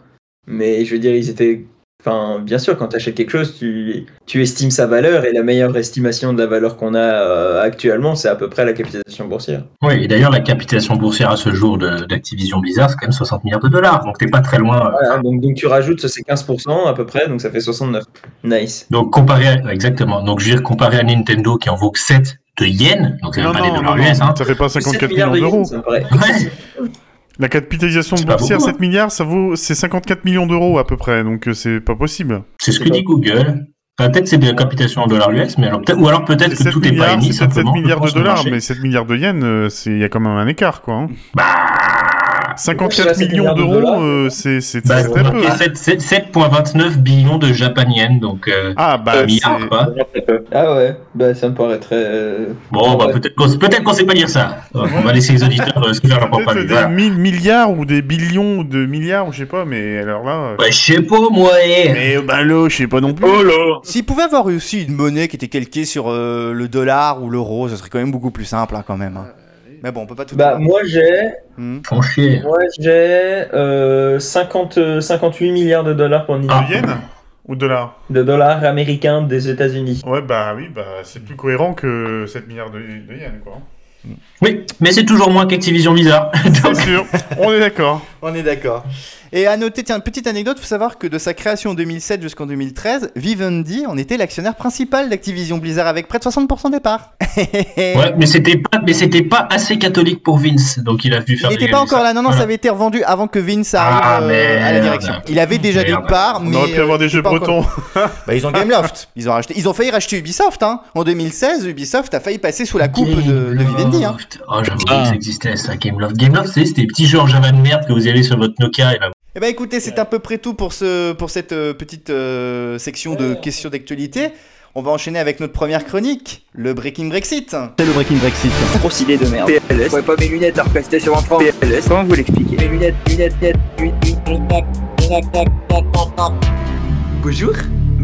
mais je veux dire, ils étaient. Enfin, bien sûr, quand tu achètes quelque chose, tu, tu estimes sa valeur et la meilleure estimation de la valeur qu'on a euh, actuellement, c'est à peu près la capitalisation boursière. Oui, et d'ailleurs, la capitalisation boursière à ce jour d'Activision Blizzard, c'est quand même 60 milliards de dollars. Donc, t'es pas très loin. Voilà, donc, donc tu rajoutes ces 15% à peu près, donc ça fait 69. Nice. Donc, comparé à, exactement. Donc, je veux dire, comparé à Nintendo qui en vaut que 7 de yens, donc c'est Non, même pas des dollars non, US, hein. ça fait pas 7 54 milliards millions de d'euros. yens, ça me paraît. Ouais. La capitalisation boursière, beaucoup, 7 milliards, ça vaut, c'est 54 millions d'euros à peu près, donc euh, c'est pas possible. C'est ce que dit Google. Enfin, peut-être c'est de la capitalisation en dollars US, mais alors peut-être, ou alors peut-être que 7 tout est pas milliards, émis c'est peut-être 7 simplement. milliards de dollars, mais 7 milliards de yens, euh, il y a quand même un écart, quoi. hein. Bah, 54 7 millions milliards de d'euros, euh, c'est, bah, très peu. hein. c'est 7 7,29 billions de japan yen, donc euh, Ah, bah, un milliard, c'est- quoi. Ah ouais, bah ça me paraît très. euh, Bon, bah, Ouais. peut-être qu'on peut-être qu'on sait pas dire ça. On va laisser les auditeurs euh, se faire leur propre avis. des Voilà. mille milliards ou des billions de milliards, ou je sais pas, mais alors là. euh, Ouais, je sais pas, moi. eh. Mais euh, bah là, je sais pas non plus. Oh là S'il pouvait avoir aussi une monnaie qui était calquée sur euh, le dollar ou l'euro, ce serait quand même beaucoup plus simple hein, quand même. hein. Mais bon, on peut pas tout. Bah moi j'ai. Chier. Moi j'ai euh, 50, euh, 58 milliards de dollars pour Nintendo. De yens Ou de dollars De dollars américains des États-Unis. Ouais, bah oui, bah c'est plus cohérent que 7 milliards de, de yens, quoi. Oui, mais c'est toujours moins qu'Activision Blizzard. C'est sûr, on est d'accord. On est d'accord. Et à noter, tiens, petite anecdote, faut savoir que de sa création en 2007 jusqu'en 2013, Vivendi en était l'actionnaire principal d'Activision Blizzard avec près de 60% des parts. Ouais, mais c'était pas, mais c'était pas assez catholique pour Vince, donc il a vu Il faire. n'était des- pas encore là, non, non, Voilà. ça avait été revendu avant que Vince arrive Ah, euh, à la direction. Il avait déjà Merde. des parts, On mais. aurait pu avoir euh, des c'était jeux bretons. Bah, ils ont Gameloft. Ils ont racheté. Ils ont failli racheter Ubisoft, hein. En 2016, Ubisoft a failli passer sous la coupe de, de Vivendi, hein. Oh, j'avais oublié Ah. que ça existait, ça, Gameloft. Gameloft, c'était des petits jeux en Java de merde que vous avez sur votre Nokia. Et là, Eh ben écoutez, c'est à peu près tout pour, ce, pour cette euh, petite euh, section de questions d'actualité. On va enchaîner avec notre première chronique, le Breaking Brexit. C'est le Breaking Brexit. Grosse idée de merde. PLS. Je pas mes lunettes à replacer sur un PLS. Comment vous l'expliquez Mes lunettes, lunettes, lunettes, lunettes, lunettes, lunettes, lunettes. Bonjour,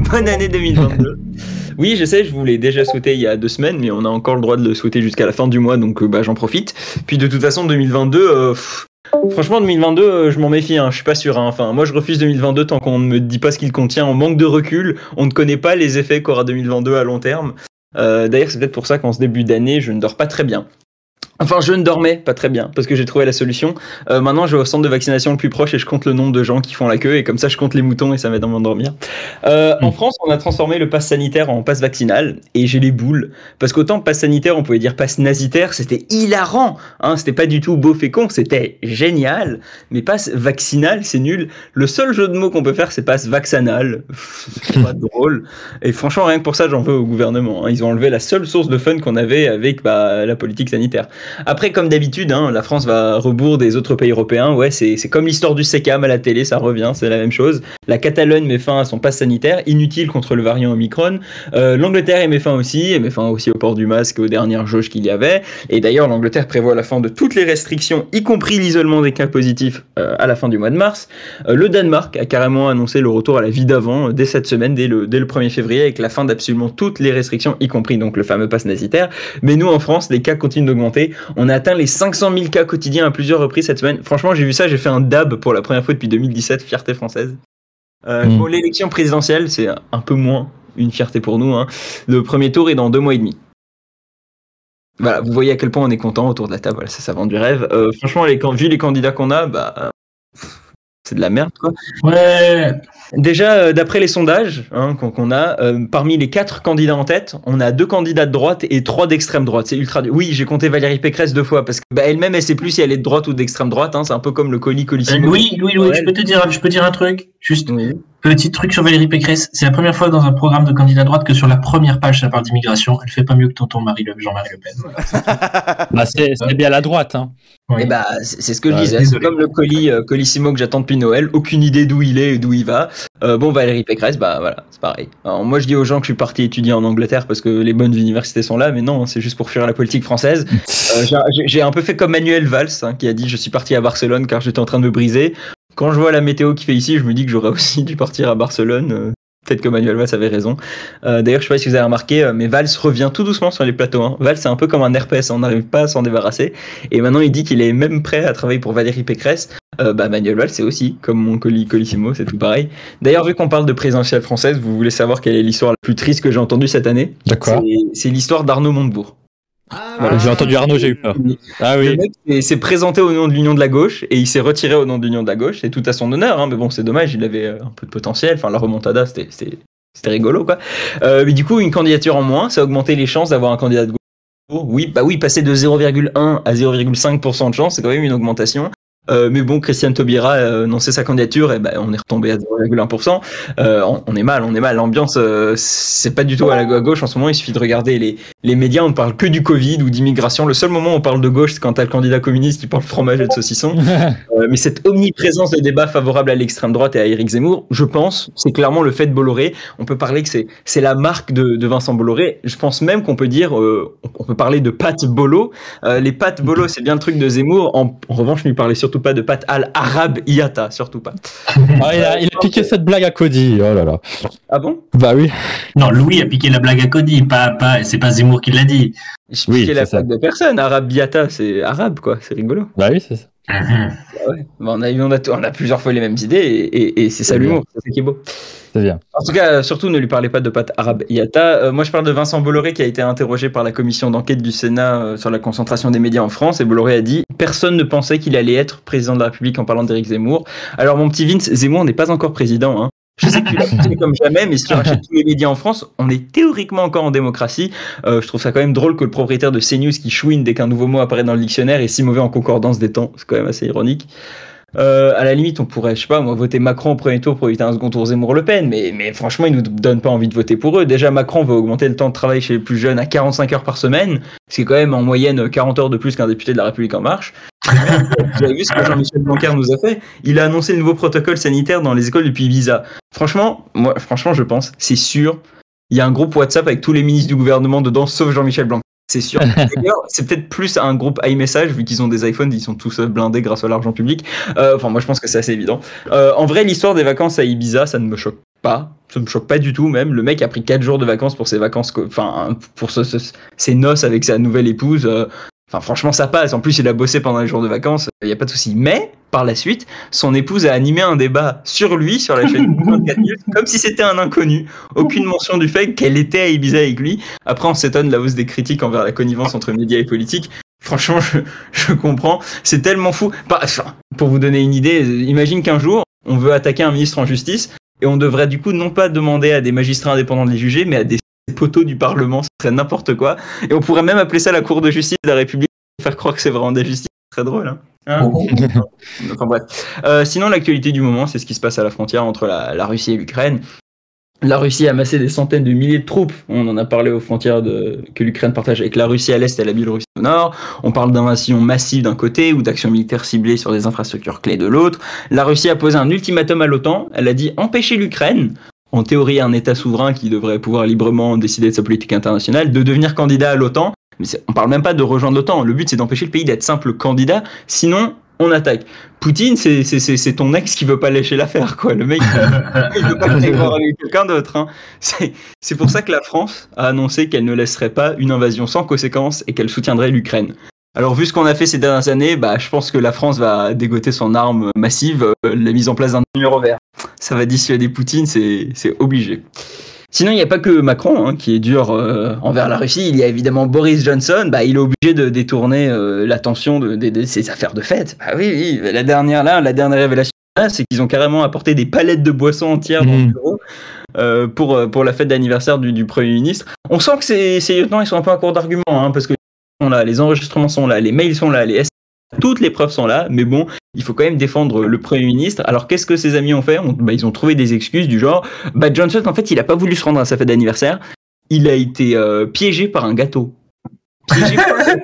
bonne année 2022. Oui, je sais, je vous l'ai déjà souhaité il y a deux semaines, mais on a encore le droit de le souhaiter jusqu'à la fin du mois, donc euh, bah, j'en profite. Puis de toute façon, 2022, euh, pff, franchement, 2022, euh, je m'en méfie, hein, je suis pas sûr. hein. Enfin, moi, je refuse 2022 tant qu'on ne me dit pas ce qu'il contient. On manque de recul, on ne connaît pas les effets qu'aura 2022 à long terme. Euh, D'ailleurs, c'est peut-être pour ça qu'en ce début d'année, je ne dors pas très bien. Enfin, je ne dormais pas très bien parce que j'ai trouvé la solution. Euh, maintenant, je vais au centre de vaccination le plus proche et je compte le nombre de gens qui font la queue et comme ça, je compte les moutons et ça m'aide à m'endormir. Euh, En France, on a transformé le pass sanitaire en pass vaccinal et j'ai les boules parce qu'autant pass sanitaire, on pouvait dire pass nasitaire, c'était hilarant, hein, c'était pas du tout beau fécond, c'était génial. Mais pass vaccinal, c'est nul. Le seul jeu de mots qu'on peut faire, c'est pass vaccinal. C'est pas drôle. Et franchement, rien que pour ça, j'en veux au gouvernement. hein. Ils ont enlevé la seule source de fun qu'on avait avec bah, la politique sanitaire. Après, comme d'habitude, hein, la France va à rebours des autres pays européens. Ouais, c'est comme l'histoire du SECAM à la télé, ça revient, c'est la même chose. La Catalogne met fin à son pass sanitaire, inutile contre le variant Omicron. Euh, L'Angleterre y met fin aussi, et met fin aussi au port du masque aux dernières jauges qu'il y avait. Et d'ailleurs, l'Angleterre prévoit la fin de toutes les restrictions, y compris l'isolement des cas positifs, euh, à la fin du mois de mars. Euh, le Danemark a carrément annoncé le retour à la vie d'avant dès cette semaine, dès le, dès le 1er février, avec la fin d'absolument toutes les restrictions, y compris donc le fameux pass nasitaire. Mais nous, en France, les cas continuent d'augmenter. On a atteint les 500 000 cas quotidiens à plusieurs reprises cette semaine. Franchement, j'ai vu ça, j'ai fait un dab pour la première fois depuis 2017, fierté française. Euh, Mm. Bon, l'élection présidentielle, c'est un peu moins une fierté pour nous. hein. Le premier tour est dans deux mois et demi. Voilà, vous voyez à quel point on est content autour de la table. Voilà, ça, ça vend du rêve. Euh, franchement, les, vu les candidats qu'on a, bah, euh, c'est de la merde, quoi. Ouais. Déjà, euh, d'après les sondages hein, qu'on a, euh, parmi les quatre candidats en tête, on a deux candidats de droite et trois d'extrême droite. C'est ultra. Oui, j'ai compté Valérie Pécresse deux fois parce que bah, elle-même, elle sait plus si elle est de droite ou d'extrême droite. hein. c'est un peu comme le colis Euh, colissimo. oui, oui, oui, je peux te dire, je peux dire un truc. Juste, Oui. Petit truc sur Valérie Pécresse. C'est la première fois dans un programme de candidat droite que sur la première page, ça parle d'immigration. Elle fait pas mieux que tonton Marie Le, Jean-Marie Le Pen. Bah, c'est c'est bien la droite. Hein. Oui. Et bah, c'est c'est ce que je disais. C'est comme le colis euh, colissimo que j'attends depuis Noël. Aucune idée d'où il est et d'où il va. Euh, bon, Valérie Pécresse, bah voilà, c'est pareil. Alors, moi, je dis aux gens que je suis parti étudier en Angleterre parce que les bonnes universités sont là, mais non, c'est juste pour fuir la politique française. Euh, J'ai un peu fait comme Manuel Valls, hein, qui a dit Je suis parti à Barcelone car j'étais en train de me briser. Quand je vois la météo qu'il fait ici, je me dis que j'aurais aussi dû partir à Barcelone. Euh, Peut-être que Manuel Valls avait raison. Euh, D'ailleurs, je sais pas si vous avez remarqué, euh, mais Valls revient tout doucement sur les plateaux. Hein. Valls, c'est un peu comme un herpès, on n'arrive pas à s'en débarrasser. Et maintenant, il dit qu'il est même prêt à travailler pour Valérie Pécresse. Euh, bah, Manuel Valls, c'est aussi comme mon colis colissimo, c'est tout pareil. D'ailleurs, vu qu'on parle de présidentielle française, vous voulez savoir quelle est l'histoire la plus triste que j'ai entendue cette année? D'accord. C'est- C'est l'histoire d'Arnaud Montebourg. Voilà. J'ai entendu Arnaud, j'ai eu peur. Ah Le oui. mec s'est- présenté au nom de l'Union de la gauche et il s'est retiré au nom de l'Union de la gauche. C'est tout à son honneur, hein, mais bon, c'est dommage, il avait euh, un peu de potentiel. Enfin, la remontada, c'était- c'était c'était rigolo, quoi. Euh, mais du coup, une candidature en moins, ça a augmenté les chances d'avoir un candidat de gauche. Oui, bah oui, passer de 0,1 à 0,5% de chance, c'est quand même une augmentation. Euh, mais bon, Christiane Taubira a annoncé sa candidature et ben on est retombé à 0,1%. Euh, on, on est mal, on est mal. L'ambiance, euh, c'est pas du tout à la à gauche en ce moment. Il suffit de regarder les, les médias, on ne parle que du Covid ou d'immigration. Le seul moment où on parle de gauche, c'est quand t'as le candidat communiste qui parle fromage et de saucisson. Euh, mais cette omniprésence de débats favorables à l'extrême droite et à Éric Zemmour, je pense, c'est clairement le fait de Bolloré. On peut parler que c'est c'est la marque de, de Vincent Bolloré. Je pense même qu'on peut dire, euh, on peut parler de pâtes Bolo. Euh, les pâtes Bolo, c'est bien le truc de Zemmour. En, en revanche, je lui parlais surtout pas de pâtes al arabe iata, surtout pas. Ah, il, a, il a piqué cette blague à Cody. Oh là là. Ah bon? Bah oui. Non, Louis a piqué la blague à Cody, pas, pas, c'est pas Zemmour qui l'a dit. Je Oui, piquais la pâte de personne. Arabe iata, c'est arabe quoi. C'est rigolo. Bah oui, c'est ça. Mhm. Ah ouais. Bah, on, a, on, a, on a plusieurs fois les mêmes idées et, et- et c'est ça l'humour. C'est ça qui est beau. C'est bien. En tout cas, surtout ne lui parlez pas de pâte arabe Iata. Euh, moi, je parle de Vincent Bolloré qui a été interrogé par la commission d'enquête du Sénat euh, sur la concentration des médias en France. Et Bolloré a dit Personne ne pensait qu'il allait être président de la République en parlant d'Éric Zemmour. Alors, mon petit Vince, Zemmour n'est pas encore président. hein. Je sais que tu comme jamais, mais si tu rachètes tous les médias en France, on est théoriquement encore en démocratie. Euh, je trouve ça quand même drôle que le propriétaire de CNews qui chouine dès qu'un nouveau mot apparaît dans le dictionnaire est si mauvais en concordance des temps. C'est quand même assez ironique. Euh, à la limite, on pourrait, je sais pas, moi, voter Macron au premier tour pour éviter un second tour Zemmour-Le Pen, mais, mais franchement, ils nous donnent pas envie de voter pour eux. Déjà, Macron veut augmenter le temps de travail chez les plus jeunes à 45 heures par semaine, ce qui est quand même en moyenne 40 heures de plus qu'un député de la République en marche. Vous avez vu ce que Jean-Michel Blanquer nous a fait? Il a annoncé le nouveau protocole sanitaire dans les écoles depuis Ibiza. Franchement, moi, franchement, je pense, c'est sûr, il y a un groupe WhatsApp avec tous les ministres du gouvernement dedans, sauf Jean-Michel Blanquer. C'est sûr. D'ailleurs, c'est peut-être plus un groupe iMessage, vu qu'ils ont des iPhones, ils sont tous euh, blindés grâce à l'argent public. Euh, enfin, moi, je pense que c'est assez évident. Euh, en vrai, l'histoire des vacances à Ibiza, ça ne me choque pas. Ça me choque pas du tout, même. Le mec a pris 4 jours de vacances pour ses vacances, enfin, pour ce- ce- ses noces avec sa nouvelle épouse. Euh, Enfin, franchement, ça passe. En plus, il a bossé pendant les jours de vacances. Il n'y a pas de souci. Mais, par la suite, son épouse a animé un débat sur lui, sur la chaîne 24 News, comme si c'était un inconnu. Aucune mention du fait qu'elle était à Ibiza avec lui. Après, on s'étonne de la hausse des critiques envers la connivence entre médias et politiques. Franchement, je, je comprends. C'est tellement fou. Bah, enfin, pour vous donner une idée, imagine qu'un jour, on veut attaquer un ministre en justice et on devrait du coup non pas demander à des magistrats indépendants de les juger, mais à des poteaux du Parlement. Ce serait n'importe quoi. Et on pourrait même appeler ça la Cour de justice de la République, faire croire que c'est vraiment de la justice. C'est très drôle, hein. Hein Enfin bref. Euh, sinon, l'actualité du moment, c'est ce qui se passe à la frontière entre la, la Russie et l'Ukraine. La Russie a amassé des centaines de milliers de troupes. On en a parlé aux frontières de, que l'Ukraine partage avec la Russie à l'est et la Biélorussie au nord. On parle d'invasion massive d'un côté ou d'actions militaires ciblées sur des infrastructures clés de l'autre. La Russie a posé un ultimatum à l'OTAN. Elle a dit empêcher l'Ukraine, en théorie un État souverain qui devrait pouvoir librement décider de sa politique internationale, de devenir candidat à l'OTAN. Mais on parle même pas de rejoindre l'OTAN. Le but c'est d'empêcher le pays d'être simple candidat. Sinon, on attaque. Poutine, c'est ton ex qui veut pas lâcher l'affaire, quoi. Le mec, il veut pas voir avec quelqu'un d'autre. Hein. C'est c'est pour ça que la France a annoncé qu'elle ne laisserait pas une invasion sans conséquence et qu'elle soutiendrait l'Ukraine. Alors vu ce qu'on a fait ces dernières années, bah, je pense que la France va dégoter son arme massive, euh, la mise en place d'un numéro vert. Ça va dissuader Poutine, c'est obligé. Sinon, il n'y a pas que Macron hein, qui est dur euh, envers la Russie. Il y a évidemment Boris Johnson. Bah, il est obligé de détourner euh, l'attention de, de- de ses affaires de fête. Bah oui, oui. La dernière là, la dernière révélation, c'est qu'ils ont carrément apporté des palettes de boissons entières dans le Mhm. bureau euh, pour pour la fête d'anniversaire du, du premier ministre. On sent que ces, ces lieutenants ils sont un peu à court d'arguments hein, parce que sont là, les enregistrements sont là, les mails sont là, les SMS, toutes les preuves sont là. Mais bon, il faut quand même défendre le Premier ministre. Alors qu'est-ce que ses amis ont fait? On- bah, Ils ont trouvé des excuses du genre, bah, Johnson, en fait, il a pas voulu se rendre à sa fête d'anniversaire. Il a été euh, piégé par un gâteau. Piégé par un gâteau.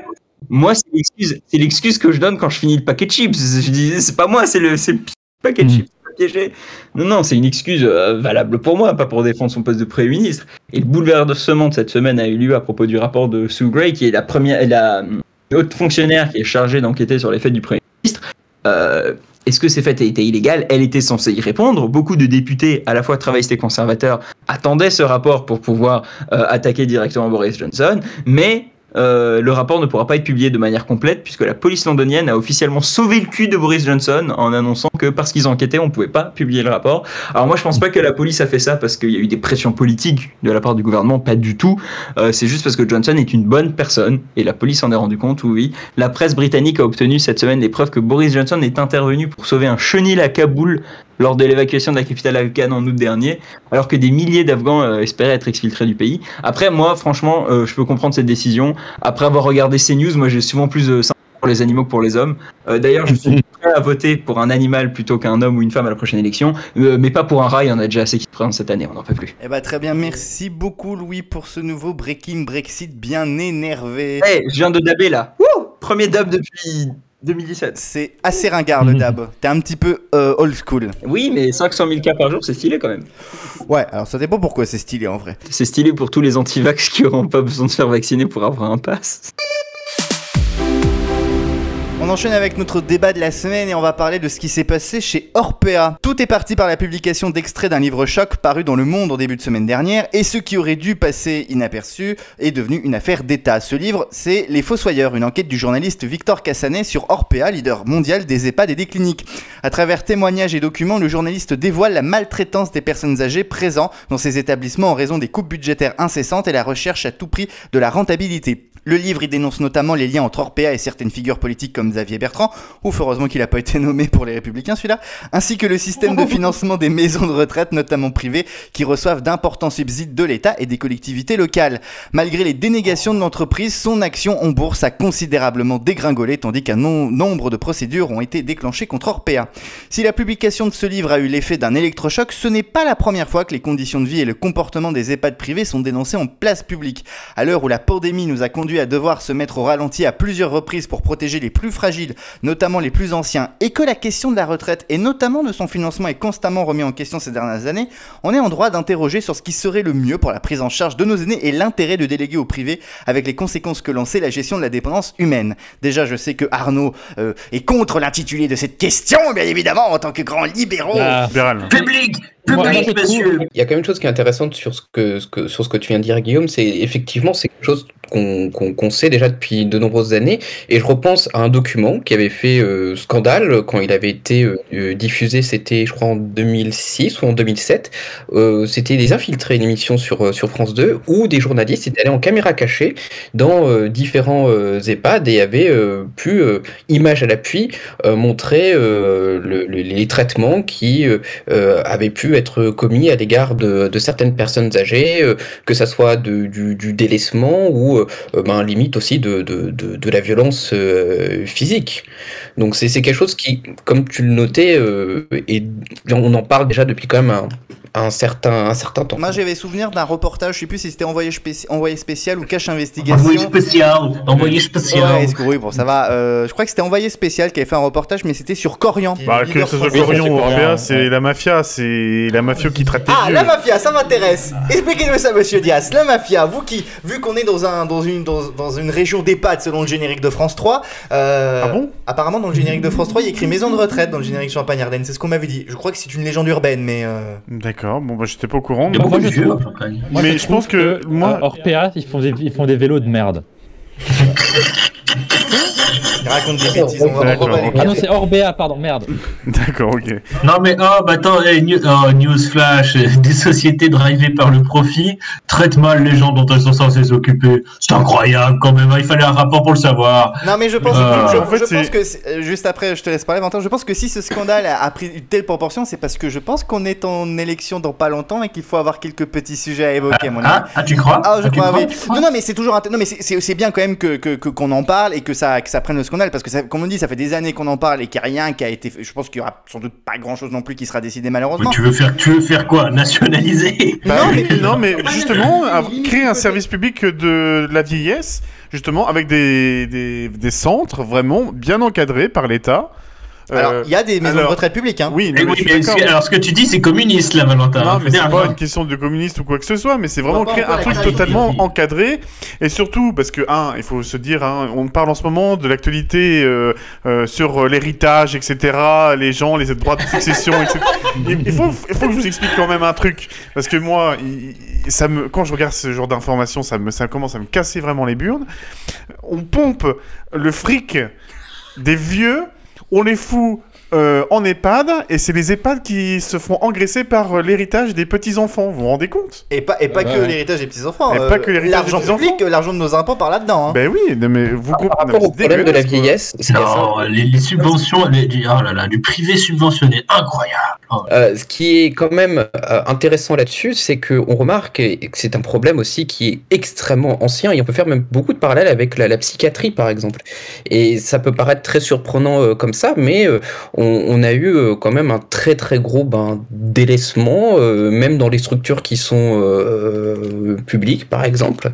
Moi, c'est l'excuse, que je donne quand je finis le paquet de chips. Je dis, c'est pas moi, c'est le, le paquet de Mm. chips piégé. Non, non, c'est une excuse euh, valable pour moi, pas pour défendre son poste de Premier ministre. Et le bouleversement de cette semaine a eu lieu à propos du rapport de Sue Gray, qui est la première, la euh, haute fonctionnaire qui est chargée d'enquêter sur les faits du Premier ministre. Euh, est-ce que ces faits étaient illégales Elle était censée y répondre. Beaucoup de députés, à la fois travaillistes et conservateurs, attendaient ce rapport pour pouvoir attaquer directement Boris Johnson, mais euh, le rapport ne pourra pas être publié de manière complète puisque la police londonienne a officiellement sauvé le cul de Boris Johnson en annonçant que parce qu'ils enquêtaient, on pouvait pas publier le rapport. Alors moi, je pense pas que la police a fait ça parce qu'il y a eu des pressions politiques de la part du gouvernement, pas du tout. Euh, c'est juste parce que Johnson est une bonne personne et la police en est rendu compte. Oui, la presse britannique a obtenu cette semaine les preuves que Boris Johnson est intervenu pour sauver un chenil à Kaboul lors de l'évacuation de la capitale afghane en aut dernier, alors que des milliers d'Afghans euh, espéraient être exfiltrés du pays. Après, moi, franchement, euh, je peux comprendre cette décision. Après avoir regardé CNews, moi, j'ai souvent plus de sympathie pour les animaux que pour les hommes. Euh, D'ailleurs, je suis prêt à voter pour un animal plutôt qu'un homme ou une femme à la prochaine élection, euh, mais pas pour un rat, il y en a déjà assez qui se présentent cette année, on n'en peut plus. Eh bah très bien, merci beaucoup Louis pour ce nouveau Breaking Brexit bien énervé. Eh, je viens de dabber là. Wouh Premier dab depuis 2017. C'est assez ringard le dab. T'es un petit peu euh, old school. Oui, mais 500 000 cas par jour, c'est stylé quand même. Ouais, alors ça dépend pourquoi c'est stylé en vrai. C'est stylé pour tous les anti-vax qui auront pas besoin de se faire vacciner pour avoir un pass. On enchaîne avec notre débat de la semaine et on va parler de ce qui s'est passé chez Orpea. Tout est parti par la publication d'extraits d'un livre choc paru dans Le Monde en début de semaine dernière et ce qui aurait dû passer inaperçu est devenu une affaire d'État. Ce livre, c'est Les Fossoyeurs, une enquête du journaliste Victor Cassanet sur Orpea, leader mondial des EHPAD et des cliniques. À travers témoignages et documents, le journaliste dévoile la maltraitance des personnes âgées présentes dans ces établissements en raison des coupes budgétaires incessantes et la recherche à tout prix de la rentabilité. Le livre y dénonce notamment les liens entre Orpea et certaines figures politiques comme Xavier Bertrand, ouf heureusement qu'il n'a pas été nommé pour les Républicains celui-là, ainsi que le système de financement des maisons de retraite, notamment privées, qui reçoivent d'importants subsides de l'État et des collectivités locales. Malgré les dénégations de l'entreprise, son action en bourse a considérablement dégringolé, tandis qu'un non- nombre de procédures ont été déclenchées contre Orpea. Si la publication de ce livre a eu l'effet d'un électrochoc, ce n'est pas la première fois que les conditions de vie et le comportement des EHPAD privés sont dénoncés en place publique. À l'heure où la pandémie nous a conduit à devoir se mettre au ralenti à plusieurs reprises pour protéger les plus fragiles, notamment les plus anciens, et que la question de la retraite et notamment de son financement est constamment remis en question ces dernières années, on est en droit d'interroger sur ce qui serait le mieux pour la prise en charge de nos aînés et l'intérêt de déléguer au privé avec les conséquences que l'on sait la gestion de la dépendance humaine. Déjà, je sais que Arnaud euh, est contre l'intitulé de cette question, bien évidemment, en tant que grand libéraux. Ah. Libéral. Public Public, moi, je trouve- monsieur Il y a quand même une chose qui est intéressante sur ce que, ce que- sur ce que tu viens de dire, Guillaume, c'est effectivement c'est quelque chose qu'on qu'on sait déjà depuis de nombreuses années. Et je repense à un document qui avait fait euh, scandale quand il avait été euh, euh, diffusé, c'était je crois en 2006 ou en 2007. Euh, c'était des infiltrés, une émission sur, sur France 2, où des journalistes étaient allés en caméra cachée dans différents EHPAD et avaient pu, image à l'appui, montrer le- le- les traitements qui avaient pu être commis à l'égard de, de certaines personnes âgées, euh, que ça soit de- du, du délaissement ou euh, ben, limite aussi de, de, de, de la violence euh, physique. Donc c'est c'est quelque chose qui, comme tu le notais, euh, et on en parle déjà depuis quand même un, un certain, un certain temps. Moi, j'avais souvenir d'un reportage, je sais plus si c'était envoyé, spéci- envoyé spécial ou cache investigation. Envoyé spécial Envoyé spécial Ouais, est-ce que- oui, bon, ça va. Euh, je crois que c'était envoyé spécial qui avait fait un reportage, mais c'était sur Corian. Bah, que ce soit. Corian ou c'est la mafia, c'est la mafia qui traite les Ah, vieux. la mafia, ça m'intéresse. Expliquez-moi ça, monsieur Diaz. La mafia, vous qui, vu qu'on est dans, un, dans, une, dans, dans une région d'EHPAD selon le générique de France 3, euh, Ah bon? apparemment dans le générique de France 3, il y a écrit maison de retraite dans le générique Champagne-Ardenne. C'est ce qu'on m'avait dit. Je crois que c'est une légende urbaine, mais. euh, D'accord, bon bah j'étais pas au courant. Il y a beaucoup Moi, de je vieux trouve- à Champagne. Moi, Mais je je trouve pense que moi- euh, Orpea, ils font des, ils font des vélos de merde. raconte des bêtises. On va les. Ah non, c'est Orbea, pardon, merde. D'accord, ok. Non mais oh bah attends, eh, new- oh, news flash, euh, des sociétés drivées par le profit traitent mal les gens dont elles sont censées s'occuper. C'est incroyable quand même, hein, il fallait un rapport pour le savoir. Non mais je pense, Euh, je, en fait, je c'est- pense que c'est- euh, juste après, je te laisse parler, Valentin. Je pense que si ce scandale a, a pris une telle proportion, c'est parce que je pense qu'on est en élection dans pas longtemps et qu'il faut avoir quelques petits sujets à évoquer, à mon avis. Ah, ah, tu crois? Ah, je tu crois, oui. Non, non, mais c'est toujours int- non, mais c'est- c'est c'est bien quand même que que- que- qu'on en parle et que ça que ça prenne le scandale parce que ça, comme on dit, ça fait des années qu'on en parle et qu'il n'y a rien qui a été. fait. Je pense qu'il y aura sans doute pas grand chose non plus qui sera décidé malheureusement. tu veux faire, tu veux faire quoi? Nationaliser? Bah Non, oui, mais- non, mais justement, mais créer un service public de la vieillesse, justement, avec des, des, des centres vraiment bien encadrés par l'État. Alors, Euh, il y a des maisons alors- de retraite publiques, hein. oui, Eh mais oui, mais alors ce que tu dis c'est communiste là Valentin. Non, mais c'est pas hein. une question de communiste ou quoi que ce soit, mais c'est vraiment créer un truc totalement encadré. Et surtout, parce que, un, il faut se dire, hein, on parle en ce moment de l'actualité euh, euh, sur l'héritage, etc., les gens, les droits de succession, etc. Il, faut, il faut que je vous explique quand même un truc. Parce que moi, il- ça me, quand je regarde ce genre d'informations, ça, me, ça commence à me casser vraiment les burnes. On pompe le fric des vieux, on les fout euh, en EHPAD, et c'est les EHPAD qui se font engraisser par euh, l'héritage des petits-enfants. Vous vous rendez compte? Et pas, et pas Ouais, que ouais. l'héritage des petits-enfants. Et euh, pas que l'héritage L'argent des petits-enfants. l'argent de nos impôts par là-dedans. Hein. Ben oui, non, mais vous Par comprenez. rapport au problème de la vieillesse, c'est Non, les, les subventions, les, du- oh là là, du privé subventionné, incroyable. Oh. Euh, ce qui est quand même euh, intéressant là-dessus, c'est qu'on remarque et que c'est un problème aussi qui est extrêmement ancien et on peut faire même beaucoup de parallèles avec la, la psychiatrie par exemple. Et ça peut paraître très surprenant euh, comme ça, mais euh, on, a eu euh, quand même un très très gros ben, délaissement, euh, même dans les structures qui sont euh, publiques par exemple,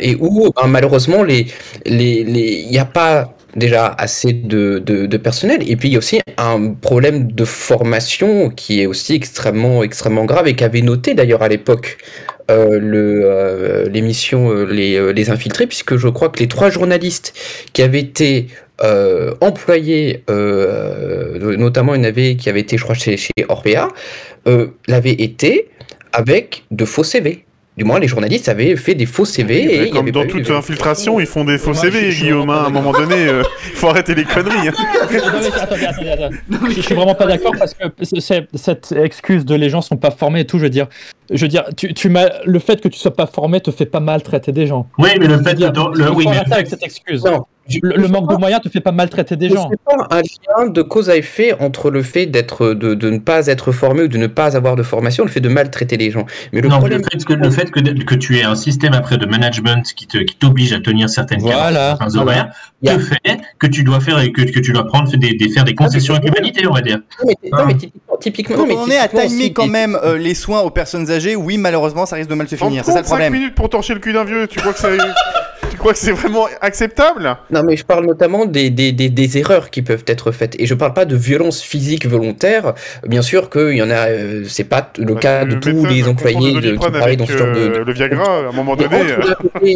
et où ben, malheureusement il n'y a pas déjà assez de, personnel. Et puis il y a aussi un problème de formation qui est aussi extrêmement extrêmement grave et qu'avait noté d'ailleurs à l'époque l'émission les, les infiltrés puisque je crois que les trois journalistes qui avaient été euh, employés euh, notamment en avait qui avait été je crois chez, chez Orpea euh, l'avaient été avec de faux CV du moins les journalistes avaient fait des faux CV et il y Comme dans eu toute infiltration, ils font des faux CV, Guillaume. hein, À un moment donné, euh, il faut arrêter les conneries. hein. Non, mais attendez, attendez, attendez. Je suis vraiment pas d'accord parce que cette excuse de les gens sont pas formés et tout, je veux dire, je veux dire, tu, tu m'as, le fait que tu sois pas formé te fait pas maltraiter des gens. Oui, mais le fait que dire, dans- il le, oui, mais avec cette excuse. Non, Le, le manque de moyens te fait pas maltraiter des gens. sais pas un lien de cause à effet entre le fait d'être de, de ne pas être formé ou de ne pas avoir de formation, le fait de maltraiter les gens. Mais le non, problème, le fait que, le fait que, que tu aies un système après de management qui te qui t'oblige à tenir certaines Voilà, certains horaires Il y a- te fait que tu dois faire que, que tu dois prendre des, des faire des concessions avec l'humanité, on va dire. non, mais, non, mais typiquement, typiquement- Quand non, mais on est à timer quand même euh, les soins aux personnes âgées, oui, malheureusement, ça risque de mal se finir. C'est ça le 35 problème. minutes pour torcher le cul d'un vieux, tu crois que c'est... Crois que c'est vraiment acceptable Non, mais je parle notamment des, des, des, des erreurs qui peuvent être faites. Et je parle pas de violence physique volontaire. Bien sûr qu'il y en a, euh, c'est pas le Bah, cas de tous les employés de, qui travaillent dans ce genre de. euh, de- Le Viagra, à un moment Mais donné... entre euh, Mais,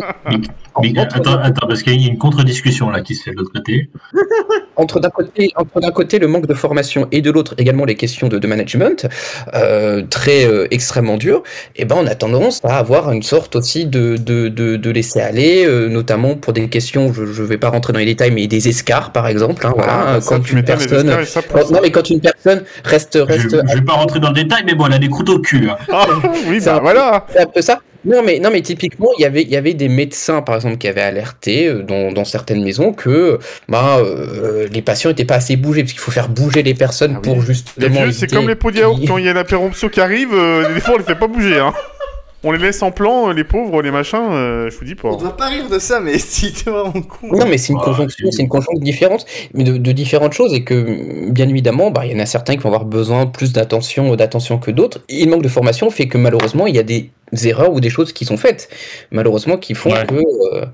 entre- attends, attends, parce qu'il y a une contre-discussion là qui se fait de l'autre côté. entre d'un côté, entre d'un côté le manque de formation et de l'autre également les questions de, de management euh, très euh, extrêmement dures, et ben on a tendance à avoir une sorte aussi de de, de, de laisser aller, euh, notamment pour des questions, je, je vais pas rentrer dans les détails, mais des escarres par exemple, hein, voilà, ah, ça, quand tu une personne, non mais quand une personne reste Je, reste je vais pas rentrer dans le détail, mais bon, elle a des croûtes au cul. hein. Ah, oui, C'est bah un- voilà C'est un peu ça. Non mais non mais typiquement il y avait il y avait des médecins par exemple qui avaient alerté euh, dans, dans certaines maisons que bah euh, les patients étaient pas assez bougés parce qu'il faut faire bouger les personnes Ah oui. pour Les vieux, c'est comme les pots de yaourt, qu'ils- quand il y a l'apérompso qui arrive, euh, des fois on les fait pas bouger, hein. On les laisse en plan, euh, les pauvres, les machins, euh, je vous dis pas. On doit pas rire de ça, mais si t'es vraiment con. Non mais c'est une Ah, conjonction, c'est- c'est une conjonction différente, mais de, de différentes choses et que bien évidemment, bah il y en a certains qui vont avoir besoin plus d'attention d'attention que d'autres. Et le manque de formation fait que malheureusement il y a des erreurs ou des choses qui sont faites, malheureusement qui font Ouais. que euh,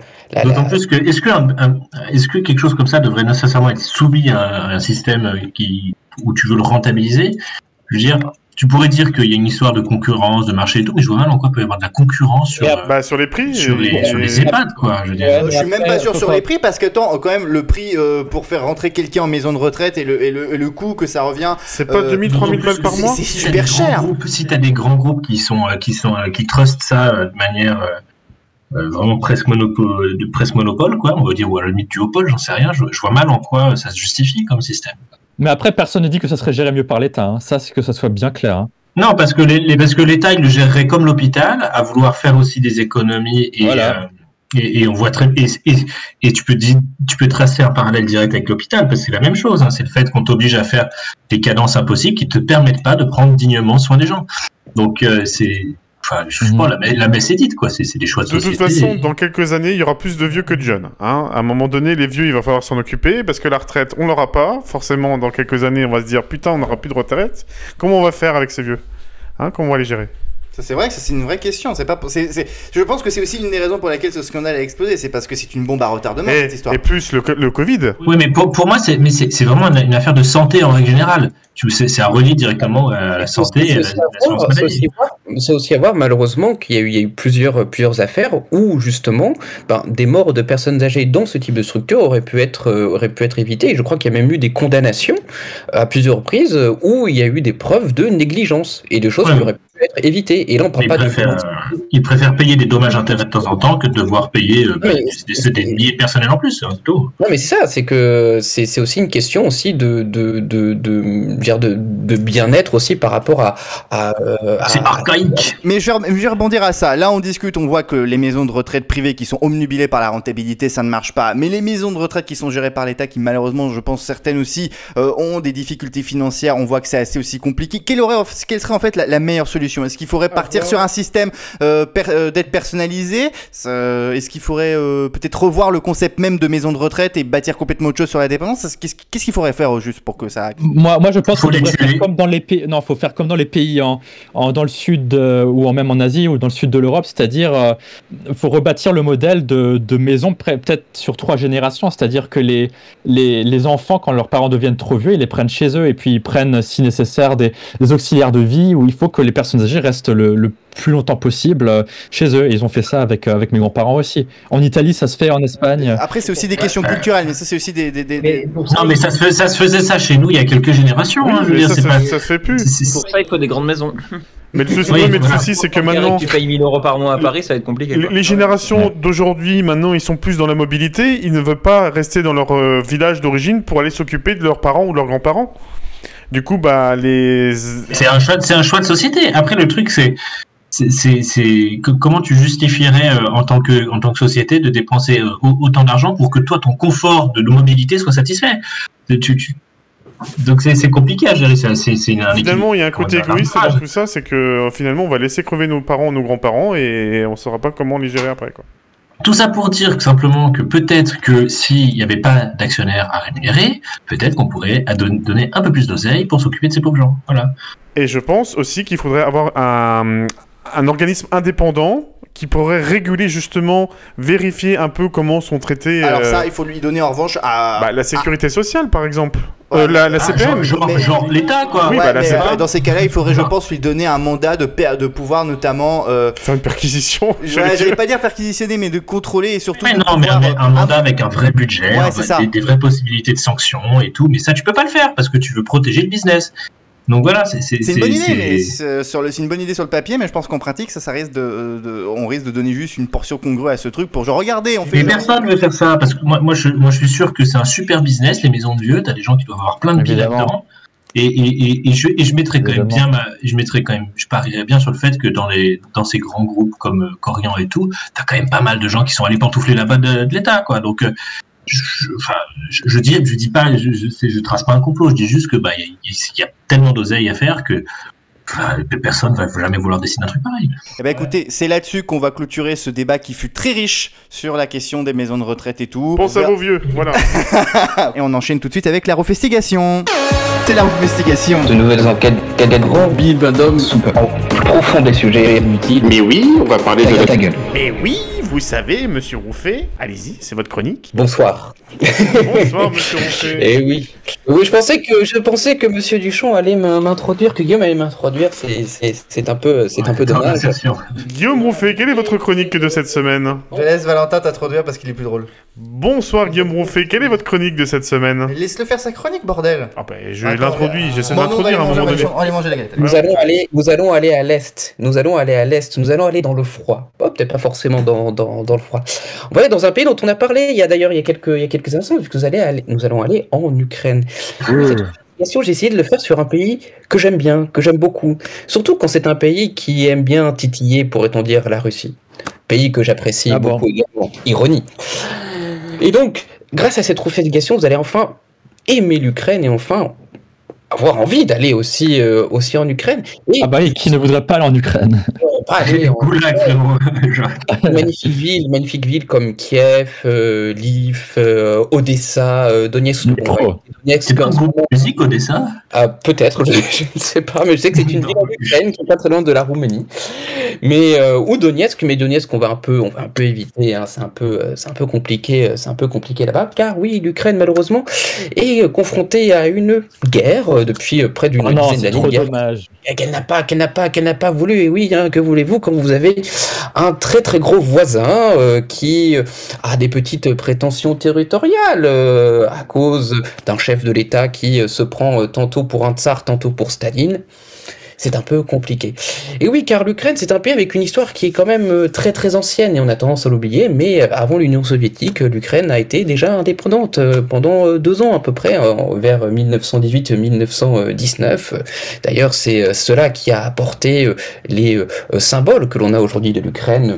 D'autant la- plus que est-ce que un- un- est-ce que quelque chose comme ça devrait nécessairement être soumis à un système qui où tu veux le rentabiliser? Je veux dire, tu pourrais dire qu'il y a une histoire de concurrence, de marché et tout, mais je vois mal en quoi il peut y avoir de la concurrence sur, euh, Bah sur les prix. sur, les, et- sur les EHPAD, quoi. Je veux dire. Ouais, Euh, je suis même pas sûr faut sur pas- les prix parce que attends, quand même le prix euh, pour faire rentrer quelqu'un en maison de retraite et le, et le, et le coût que ça revient, C'est pas Euh, 2000, 3000 balles par mois c'est Si t'as super des grands cher. groupes- si tu as des grands groupes qui sont euh, qui sont euh, qui trustent ça euh, de manière euh, euh, vraiment presque monopole, de presque monopole, quoi. On va dire ou à la limite duopole, j'en sais rien. Je, je vois mal en quoi ça se justifie comme système. Mais après, personne ne dit que ça serait géré mieux par l'État. hein. Ça, c'est que ça soit bien clair. hein. Non, parce que les, les- parce que l'État il le gérerait comme l'hôpital, à vouloir faire aussi des économies et Voilà. euh, et, et on voit très et, et, et tu peux dire, tu peux tracer un parallèle direct avec l'hôpital parce que c'est la même chose. hein. c'est le fait qu'on t'oblige à faire des cadences impossibles qui te permettent pas de prendre dignement soin des gens. Donc euh, c'est enfin je sais Mhm. pas la, la messe est dite quoi. C'est c'est des choix de, De toute façon, dans quelques années, il y aura plus de vieux que de jeunes. Hein. À un moment donné, les vieux, il va falloir s'en occuper parce que la retraite, on l'aura pas. Forcément, dans quelques années, on va se dire putain, on n'aura plus de retraite. Comment on va faire avec ces vieux hein? Comment on va les gérer? Ça, c'est vrai que ça, c'est une vraie question. C'est pas, pour- c'est- c'est- Je pense que c'est aussi une des raisons pour laquelle ce scandale a explosé. C'est parce que c'est une bombe à retardement, et, cette histoire. et plus le, co- le Covid. Oui, mais pour, pour moi, c'est mais c'est c'est vraiment une, une affaire de santé en règle générale. Tu- C'est c'est à relier directement à la santé et à la- C'est aussi, à voir- c'est aussi à voir, malheureusement, qu'il y a eu, il y a eu plusieurs, plusieurs affaires où, justement, ben, des morts de personnes âgées dans ce type de structure auraient pu être, euh, auraient pu être évitées. Et je crois qu'il y a même eu des condamnations à plusieurs reprises euh, où il y a eu des preuves de négligence et de choses Ouais. qui auraient pu être évitées. Et là, on parle Ils pas de préfèrent, euh, ils préfèrent payer des dommages intérêts de temps en temps que de devoir payer euh, bah, des, des, milliers de personnels en plus. hein, tout. Non, mais c'est ça, c'est que c'est c'est aussi une question aussi de de de de, de, de bien-être aussi par rapport à à, euh, à- C'est archaïque. Mais je vais, je vais rebondir à ça. Là, on discute, on voit que les maisons de retraite privées qui sont omnubilées par la rentabilité, ça ne marche pas. Mais les maisons de retraite qui sont gérées par l'État, qui malheureusement, je pense certaines aussi, euh, ont des difficultés financières, on voit que c'est assez aussi compliqué. Quelle, aurait, quelle serait en fait la, la meilleure solution? Est-ce qu'il faudrait partir sur un système euh, per- euh, d'aide personnalisée Euh, Est-ce qu'il faudrait euh, peut-être revoir le concept même de maison de retraite et bâtir complètement autre chose sur la dépendance? Qu'est-ce qu'il faudrait faire au juste pour que ça Moi, moi, je pense Faut devrait tuer. faire comme dans les pays. Non, faut faire comme dans les pays en, en- dans le sud euh, ou en même en Asie ou dans le sud de l'Europe, c'est-à-dire euh, faut rebâtir le modèle de, de maison peut-être sur trois générations, c'est-à-dire que les, les les enfants quand leurs parents deviennent trop vieux, ils les prennent chez eux et puis ils prennent si nécessaire des, des auxiliaires de vie où il faut que les personnes âgées restent le, le plus longtemps possible euh, chez eux. Et ils ont fait ça avec euh, avec mes grands-parents aussi. En Italie, ça se fait en Espagne. Après, c'est aussi des questions culturelles, mais ça, c'est aussi des- des- des- des... Non, mais ça se, fait- ça se faisait ça chez nous il y a quelques générations. Oui, hein, je veux mais dire, ça, pas. ça se fait plus. Pour ça, il faut des grandes maisons. Mais le souci, Oui, ouais, mais le voilà. souci, c'est que maintenant, tu payes 1000 euros par mois à Paris, ça va être compliqué. les, quoi. les générations d'aujourd'hui, maintenant, ils sont plus dans la mobilité. Ils ne veulent pas rester dans leur euh, village d'origine pour aller s'occuper de leurs parents ou leurs grands-parents. Du coup, bah, les. C'est un choix, c'est un choix de société. Après, le truc, c'est, comment tu justifierais euh, en tant que, en tant que société de dépenser euh, au- autant d'argent pour que toi, ton confort de mobilité soit satisfait? Tu- tu- Donc c'est, compliqué à gérer. C'est, Finalement, il y a un côté égoïste dans tout ça, c'est que euh, finalement, on va laisser crever nos parents, nos grands-parents, et on saura pas comment les gérer après, quoi. Tout ça pour dire que, simplement que peut-être que s'il n'y avait pas d'actionnaires à rémunérer, peut-être qu'on pourrait donner un peu plus d'oseille pour s'occuper de ces pauvres gens. Voilà. Et je pense aussi qu'il faudrait avoir un, un organisme indépendant qui pourrait réguler justement, vérifier un peu comment sont traités Alors euh, ça, il faut lui donner en revanche à... bah, la sécurité sociale, par exemple. Ouais, Euh, la, la Ah, CPM. genre, genre- mais- genre l'État, quoi. Oui, Ouais, bah, mais, euh, dans ces cas-là, il faudrait, je pense, lui donner un mandat de, per- de pouvoir notamment... Euh, Faire une perquisition. je- j'allais J'allais dire. pas dire perquisitionner, mais de contrôler et surtout... Mais de non, mais pouvoir, un, un euh, mandat avec un vrai budget, Ouais, un c'est vrai- ça. des, des vraies possibilités de sanctions et tout, mais ça tu peux pas le faire parce que tu veux protéger le business. Donc voilà, c'est une bonne idée, mais c'est sur le- c'est une bonne idée sur le papier, mais je pense qu'en pratique, ça, ça risque de, de- on risque de donner juste une portion congrue à ce truc pour genre regardez, on fait. Mais personne veut faire ça parce que moi, moi, je, moi je suis sûr que c'est un super business les maisons de vieux. T'as des gens qui doivent avoir plein de billes Évidemment. là-dedans. Et, et, et, et je, et je mettrais quand même bien, ma, je mettrais quand même, je parierais bien sur le fait que dans les, dans ces grands groupes comme euh, Corian et tout, t'as quand même pas mal de gens qui sont allés pantoufler là-bas de, de l'État, quoi. Donc, euh, je, je- enfin, je, je dis, je dis pas, je, je, sais- je trace pas un complot. Je dis juste que bah, il y, a- il y a tellement d'oseille à faire que, personne va jamais vouloir dessiner un truc pareil. Eh ben écoutez, c'est là-dessus qu'on va clôturer ce débat qui fut très riche sur la question des maisons de retraite et tout. Pense à vos vieux, voilà. Et on enchaîne tout de suite avec la refestigation. C'est la refestigation. de nouvelles enquêtes cadets Bill Bandom soupe profond des sujets inutiles. Mais oui, on va parler de ta gueule. Mais oui, vous savez, monsieur Rouffet, allez-y, c'est votre chronique. Bonsoir. Bonsoir, monsieur Ronfet. Eh oui. Oui, je pensais que je pensais que Monsieur Duchamp allait m'in- m'introduire, que Guillaume allait m'introduire. C'est c'est c'est un peu c'est un peu dommage. Guillaume Rouffet, quelle est votre chronique de cette semaine? Je laisse Valentin t'introduire parce qu'il est plus drôle. Bonsoir Guillaume Rouffet, quelle est votre chronique de cette semaine? Laisse-le faire sa chronique, bordel. Ah bah, je l'introduis, euh, j'essaie bon, d'introduire à un nous, on va moment aller donné. manger- la galette. Nous allons aller, nous allons aller à l'est. Nous allons aller à l'est. Nous allons aller dans le froid. Oh, peut-être pas forcément dans, dans, dans le froid. On va aller dans un pays dont on a parlé. Il y a d'ailleurs il y a quelques il y a quelques instants puisque nous allons aller, nous allons aller en Ukraine. Question, j'ai essayé de le faire sur un pays que j'aime bien, que j'aime beaucoup. Surtout quand c'est un pays qui aime bien titiller, pourrait-on dire, la Russie. Pays que j'apprécie Ah bon beaucoup également. Ironie. Et donc, grâce à cette revendication, vous allez enfin aimer l'Ukraine et enfin avoir envie d'aller aussi, euh, aussi en Ukraine. Et Ah bah oui, qui ne voudrait pas aller en Ukraine? Pas aller en Goulag, frérot. Je- magnifique ville, magnifique ville comme Kiev, euh, Lviv, euh, Odessa, euh, Donetsk. Donetsk, C'est pas un groupe de musique, Odessa? Ah, peut-être, je, je ne sais pas, mais je sais que c'est une ville en Ukraine qui est pas très loin de la Roumanie. Mais euh, ou Donetsk, mais Donetsk on va un peu, on va un peu éviter. hein, c'est un peu, c'est un peu compliqué, c'est un peu compliqué là-bas, car oui, l'Ukraine malheureusement est confrontée à une guerre depuis près d'une Oh non, dizaine c'est d'années. trop une guerre dommage. et qu'elle n'a pas, qu'elle n'a pas, qu'elle n'a pas voulu. Et oui, hein, que voulez-vous quand vous avez un très très gros voisin euh, qui euh, a des petites prétentions territoriales euh, à cause d'un chef de l'État qui se prend tantôt pour un tsar, tantôt pour Staline. C'est un peu compliqué. Et oui, car l'Ukraine, c'est un pays avec une histoire qui est quand même euh, très très ancienne et on a tendance à l'oublier, mais euh, avant l'Union soviétique, euh, l'Ukraine a été déjà indépendante pendant deux ans à peu près, vers 1918-1919. D'ailleurs, c'est cela qui a apporté les symboles que l'on a aujourd'hui de l'Ukraine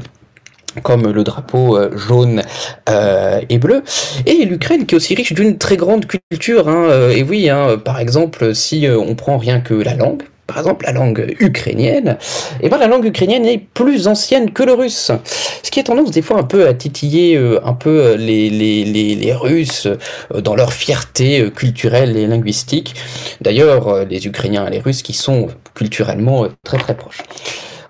comme le drapeau jaune et bleu, et l'Ukraine qui est aussi riche d'une très grande culture. hein, et oui, hein, par exemple, si on prend rien que la langue, par exemple la langue ukrainienne, et ben la langue ukrainienne est plus ancienne que le russe. Ce qui a tendance des fois un peu à titiller euh, un peu euh, les, les, les, les Russes euh, dans leur fierté culturelle et linguistique. D'ailleurs, les Ukrainiens et les Russes qui sont culturellement très très proches.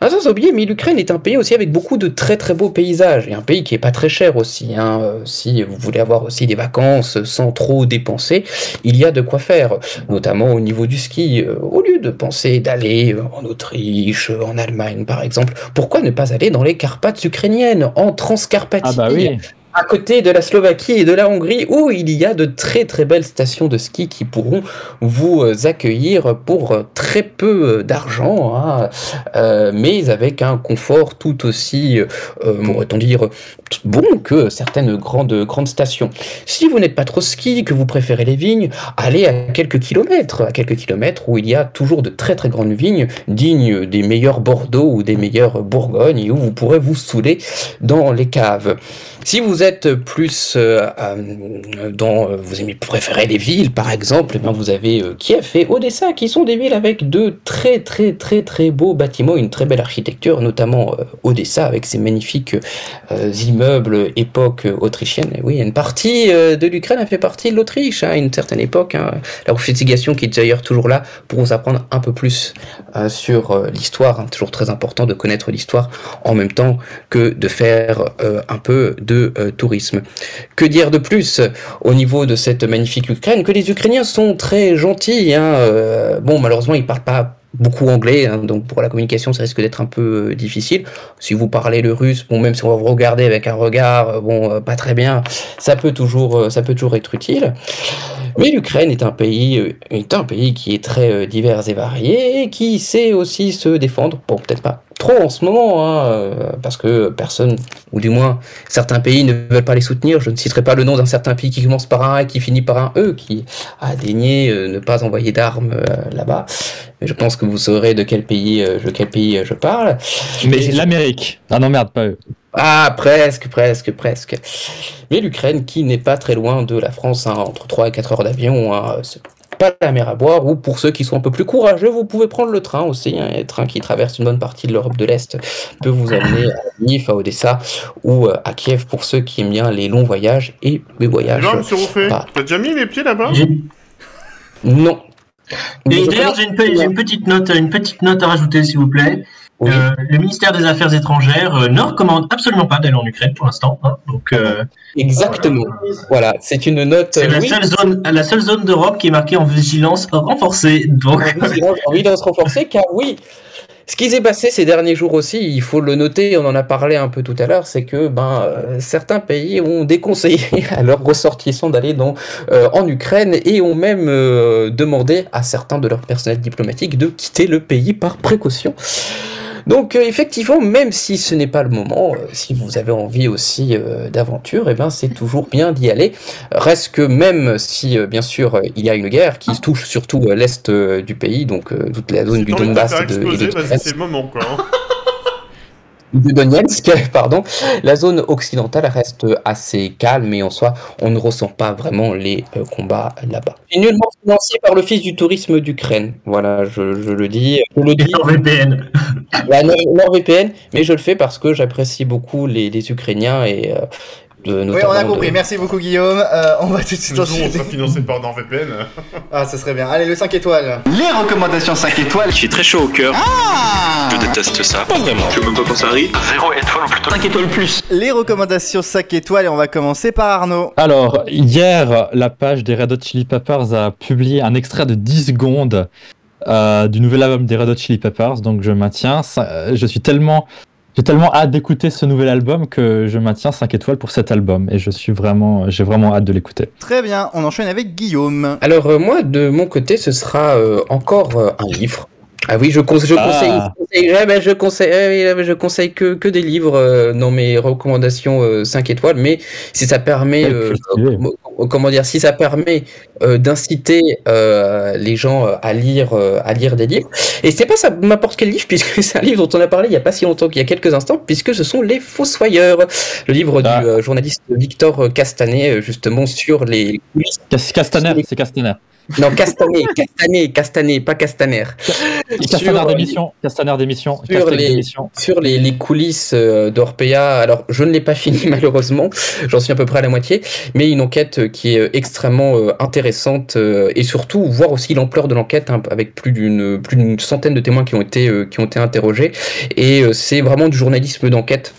Ah, sans oublier, mais l'Ukraine est un pays aussi avec beaucoup de très très beaux paysages et un pays qui est pas très cher aussi. Hein. Euh, Si vous voulez avoir aussi des vacances sans trop dépenser, il y a de quoi faire, notamment au niveau du ski. Euh, Au lieu de penser d'aller euh, en Autriche, en Allemagne par exemple, pourquoi ne pas aller dans les Carpates ukrainiennes, en Transcarpathie? Ah bah oui. À côté de la Slovaquie et de la Hongrie, où il y a de très très belles stations de ski qui pourront vous euh, accueillir pour euh, très peu euh, d'argent, hein, mais avec un confort tout aussi, euh, pourrait-on dire, bon que certaines grandes, grandes stations. Si vous n'êtes pas trop ski, que vous préférez les vignes, allez à quelques kilomètres, à quelques kilomètres où il y a toujours de très très grandes vignes, dignes des meilleurs Bordeaux ou des meilleurs Bourgogne, et où vous pourrez vous saouler dans les caves. Si vous êtes plus euh, euh, dans, euh, vous aimez préférez les villes, par exemple, bien vous avez Kiev et Odessa, qui sont des villes avec de très très très très beaux bâtiments, une très belle architecture, notamment Odessa avec ses magnifiques immeubles époque autrichienne. Et oui, une partie de l'Ukraine a fait partie de l'Autriche hein, à une certaine époque. hein. La revendication qui est d'ailleurs toujours là pour vous apprendre un peu plus sur l'histoire. hein. Toujours très important de connaître l'histoire en même temps que de faire un peu de euh, tourisme. Que dire de plus au niveau de cette magnifique Ukraine Que les Ukrainiens sont très gentils. hein, euh, bon, malheureusement, ils parlent pas beaucoup anglais, hein, donc pour la communication, ça risque d'être un peu euh, difficile. Si vous parlez le russe, bon, même si on va vous regarder avec un regard, euh, bon, euh, pas très bien, ça peut toujours, euh, ça peut toujours être utile. Mais l'Ukraine est un pays, euh, est un pays qui est très euh, divers et varié, et qui sait aussi se défendre. Bon, peut-être pas trop en ce moment, hein, euh, parce que personne, ou du moins certains pays ne veulent pas les soutenir. Je ne citerai pas le nom d'un certain pays qui commence par un A et qui finit par un E, qui a daigné euh, ne pas envoyer d'armes euh, là-bas. Mais je pense que vous saurez de quel pays, de quel pays je parle. Mais l'Amérique. Ah non, merde, pas eux. Ah, presque, presque, presque. Mais l'Ukraine, qui n'est pas très loin de la France, hein, entre 3 et 4 heures d'avion, hein, pas la mer à boire, ou pour ceux qui sont un peu plus courageux, vous pouvez prendre le train aussi. hein, le train qui traverse une bonne partie de l'Europe de l'Est peut vous amener à Lviv, à Odessa ou euh, à Kiev pour ceux qui aiment bien les longs voyages et les voyages. Alors, monsieur Rouffet, t'as déjà mis les pieds là-bas? Non. D'ailleurs, j'ai une, pe- j'ai une petite note, une petite note à rajouter, s'il vous plaît. Oui. Euh, le ministère des Affaires étrangères euh, ne recommande absolument pas d'aller en Ukraine pour l'instant. hein. donc, euh, Exactement. Voilà, c'est une note. c'est la, oui, seule zone, la seule zone d'Europe qui est marquée en vigilance renforcée. Donc, en vigilance, en vigilance renforcée, car oui, ce qui s'est passé ces derniers jours aussi, il faut le noter, on en a parlé un peu tout à l'heure, c'est que ben, euh, certains pays ont déconseillé à leurs ressortissants d'aller dans, euh, en Ukraine et ont même euh, demandé à certains de leurs personnels diplomatiques de quitter le pays par précaution. Donc euh, effectivement, même si ce n'est pas le moment, euh, si vous avez envie aussi euh, d'aventure, eh ben c'est toujours bien d'y aller. Reste que même si bien sûr il y a une guerre qui touche surtout l'est du pays, donc toute la zone du Donbass et de, et de c'est le moment, quoi. hein. De Donetsk, pardon, la zone occidentale reste assez calme et en soi, on ne ressent pas vraiment les euh, combats là-bas. C'est nullement financé par l'Office du tourisme d'Ukraine. Voilà, je, je le dis. Je le et dis. leur VPN. La Nord- NordVPN, mais je le fais parce que j'apprécie beaucoup les, les Ukrainiens et euh, de, Oui, on a de- compris. Merci beaucoup, Guillaume. Euh, on va tout de suite où on enchaîner. sera financé par NordVPN. Ah, ça serait bien. Allez, le 5 étoiles. Les recommandations 5 étoiles. Je suis très chaud au cœur. Je déteste ça. Pas vraiment. Je veux même pas penser à rire. Zéro étoile ou plutôt 5 étoiles plus. Les recommandations 5 étoiles et on va commencer par Arnaud. Alors, hier, la page des Red Hot Chili Peppers a publié un extrait de 10 secondes euh, du nouvel album des Red Hot Chili Peppers, donc je maintiens. ça- je suis tellement. J'ai tellement hâte d'écouter ce nouvel album que je maintiens 5 étoiles pour cet album et je suis vraiment, j'ai vraiment hâte de l'écouter. Très bien, on enchaîne avec Guillaume. Alors euh, moi, de mon côté, ce sera euh, encore euh, un livre. Ah oui, je, Ah. conseille, je conseille, ben, je conseille, ouais, je conseille que, que des livres euh, dans mes recommandations euh, 5 étoiles, mais si ça permet, euh, euh, comment dire, si ça permet euh, d'inciter euh, les gens euh, à lire, euh, à lire des livres. Et c'est pas ça n'importe quel livre, puisque c'est un livre dont on a parlé il y a pas si longtemps qu'il y a quelques instants, puisque ce sont les Fossoyeurs, le livre Ah. du euh, journaliste Victor Castanet, euh, justement sur les Castaner, c'est Castaner. Non, Castanet, Castanet, Castanet, pas Castaner. Castaner d'émission, Castaner d'émission, sur Castaner les- sur les, les coulisses euh, d'Orpea, alors je ne l'ai pas fini malheureusement, j'en suis à peu près à la moitié, mais une enquête euh, qui est euh, extrêmement euh, intéressante euh, et surtout voir aussi l'ampleur de l'enquête hein, avec plus d'une plus d'une centaine de témoins qui ont été euh, qui ont été interrogés. Et euh, c'est vraiment du journalisme d'enquête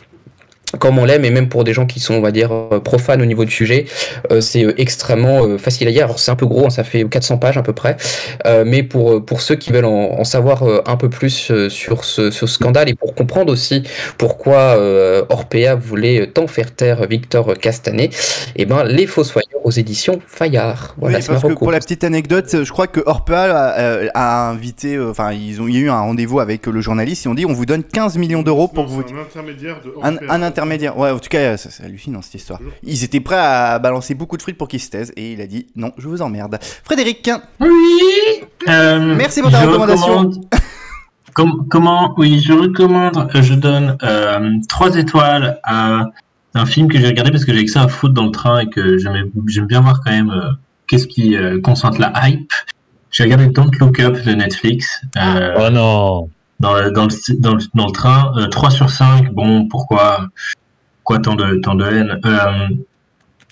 comme on l'aime, et même pour des gens qui sont, on va dire, euh, profanes au niveau du sujet, euh, c'est euh, extrêmement euh, facile à lire. Alors c'est un peu gros, hein, ça fait 400 pages à peu près, euh, mais pour, pour ceux qui veulent en, en savoir euh, un peu plus euh, sur ce, ce scandale et pour comprendre aussi pourquoi euh, Orpea voulait tant faire taire Victor Castanet, et ben les Fossoyeurs aux éditions Fayard. Voilà, oui, parce que pour la petite anecdote, je crois que Orpea a, a invité, euh, enfin, ils ont, il y a eu un rendez-vous avec le journaliste. Ils ont dit, on vous donne 15 millions d'euros pour Non, que vous. un intermédiaire de un intermédiaire. Ouais, en tout cas, ça, c'est hallucinant cette histoire. Ils étaient prêts à balancer beaucoup de frites pour qu'ils se taisent et il a dit non, je vous emmerde. Frédéric, Oui. Euh, Merci pour ta je recommandation. recommande- Com- comment Oui, je recommande. euh, Je donne euh, trois étoiles à un film que j'ai regardé parce que j'ai que ça à foutre dans le train et que j'aime j'aime bien voir quand même euh, qu'est-ce qui euh, concentre la hype. J'ai regardé Don't Look Up de Netflix. euh, Oh non. Dans le, train. Euh, 3 sur 5, bon, pourquoi, pourquoi tant de, tant de haine Euh,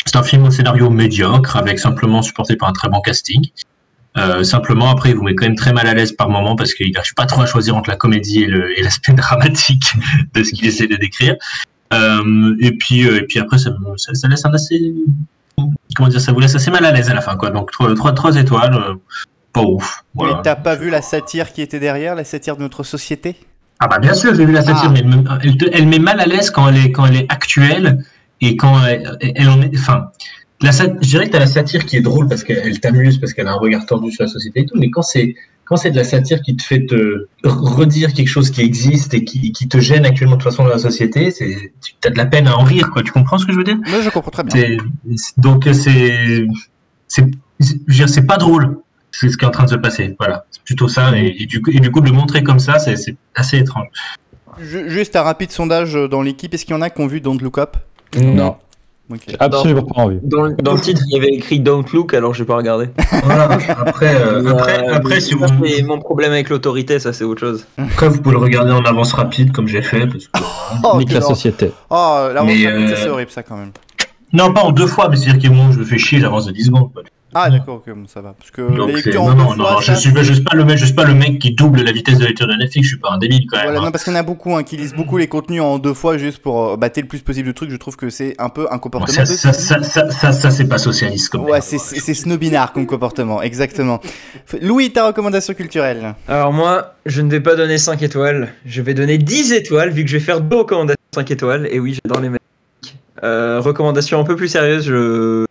C'est un film au scénario médiocre, avec simplement supporté par un très bon casting. Euh, simplement, après, il vous met quand même très mal à l'aise par moment parce qu'il n'arrive pas trop à choisir entre la comédie et l'aspect dramatique de ce qu'il essaie de décrire. Euh, et puis, et puis après, ça, ça, laisse un assez, comment dire, ça vous laisse assez mal à l'aise à la fin, quoi. Donc, 3, trois trois étoiles, pas ouf. Voilà. mais t'as pas vu la satire qui était derrière, la satire de notre société? Ah bah bien sûr, j'ai vu la satire, Ah. mais elle, me- elle, te- elle met mal à l'aise quand elle est quand elle est actuelle et quand elle, elle en est. Enfin, la je dirais que t'as la satire qui est drôle parce qu'elle t'amuse, parce qu'elle a un regard tordu sur la société et tout, mais quand c'est quand c'est de la satire qui te fait te redire quelque chose qui existe et qui, qui te gêne actuellement de toute façon dans la société, c'est tu as de la peine à en rire, quoi. Tu comprends ce que je veux dire? Moi, je comprends très bien. Donc c'est c'est je veux dire, c'est pas drôle. C'est ce qui est en train de se passer. Voilà, c'est plutôt ça. Et, et du coup, et du coup, de le montrer comme ça, c'est c'est assez étrange. Ju- Juste un rapide sondage dans l'équipe. Est-ce qu'il y en a qui ont vu Don't Look Up? Non. Ok. Absolument pas envie. Dans, le- dans le titre, il y avait écrit Don't Look, alors j'ai pas regardé. Voilà, après, euh, après, euh, après, si vous, c'est mon problème avec l'autorité, ça c'est autre chose. après, vous pouvez le regarder en avance rapide, comme j'ai fait. Parce que... Oh, Nique la société. Oh, la Mais, revanche rapide, ça euh, c'est horrible ça quand même. Non, pas en deux fois, mais c'est-à-dire que moi, je me fais chier, j'avance de 10 secondes. quoi. Ah d'accord, ok, bon, ça va. Parce que Donc, les c'est- lectures en non, non, non, fois, je ça, suis, je suis pas le mec, je suis pas le mec qui double la vitesse de lecture de Netflix. Je suis pas un débile quand même. Voilà, hein. non, parce qu'il y en a beaucoup hein, qui lisent beaucoup les contenus en deux fois juste pour euh, battre le plus possible de trucs. Je trouve que c'est un peu un Bon, comportement ça, de ça, ça, ça, ça, ça, c'est pas socialiste comme. Ouais, c'est- snobinard comme comportement, exactement. Louis, ta recommandation culturelle Alors moi, je ne vais pas donner 5 étoiles, je vais donner 10 étoiles vu que je vais faire deux recommandations 5 étoiles. Et oui, j'adore les. Euh, recommandation un peu plus sérieuse, je...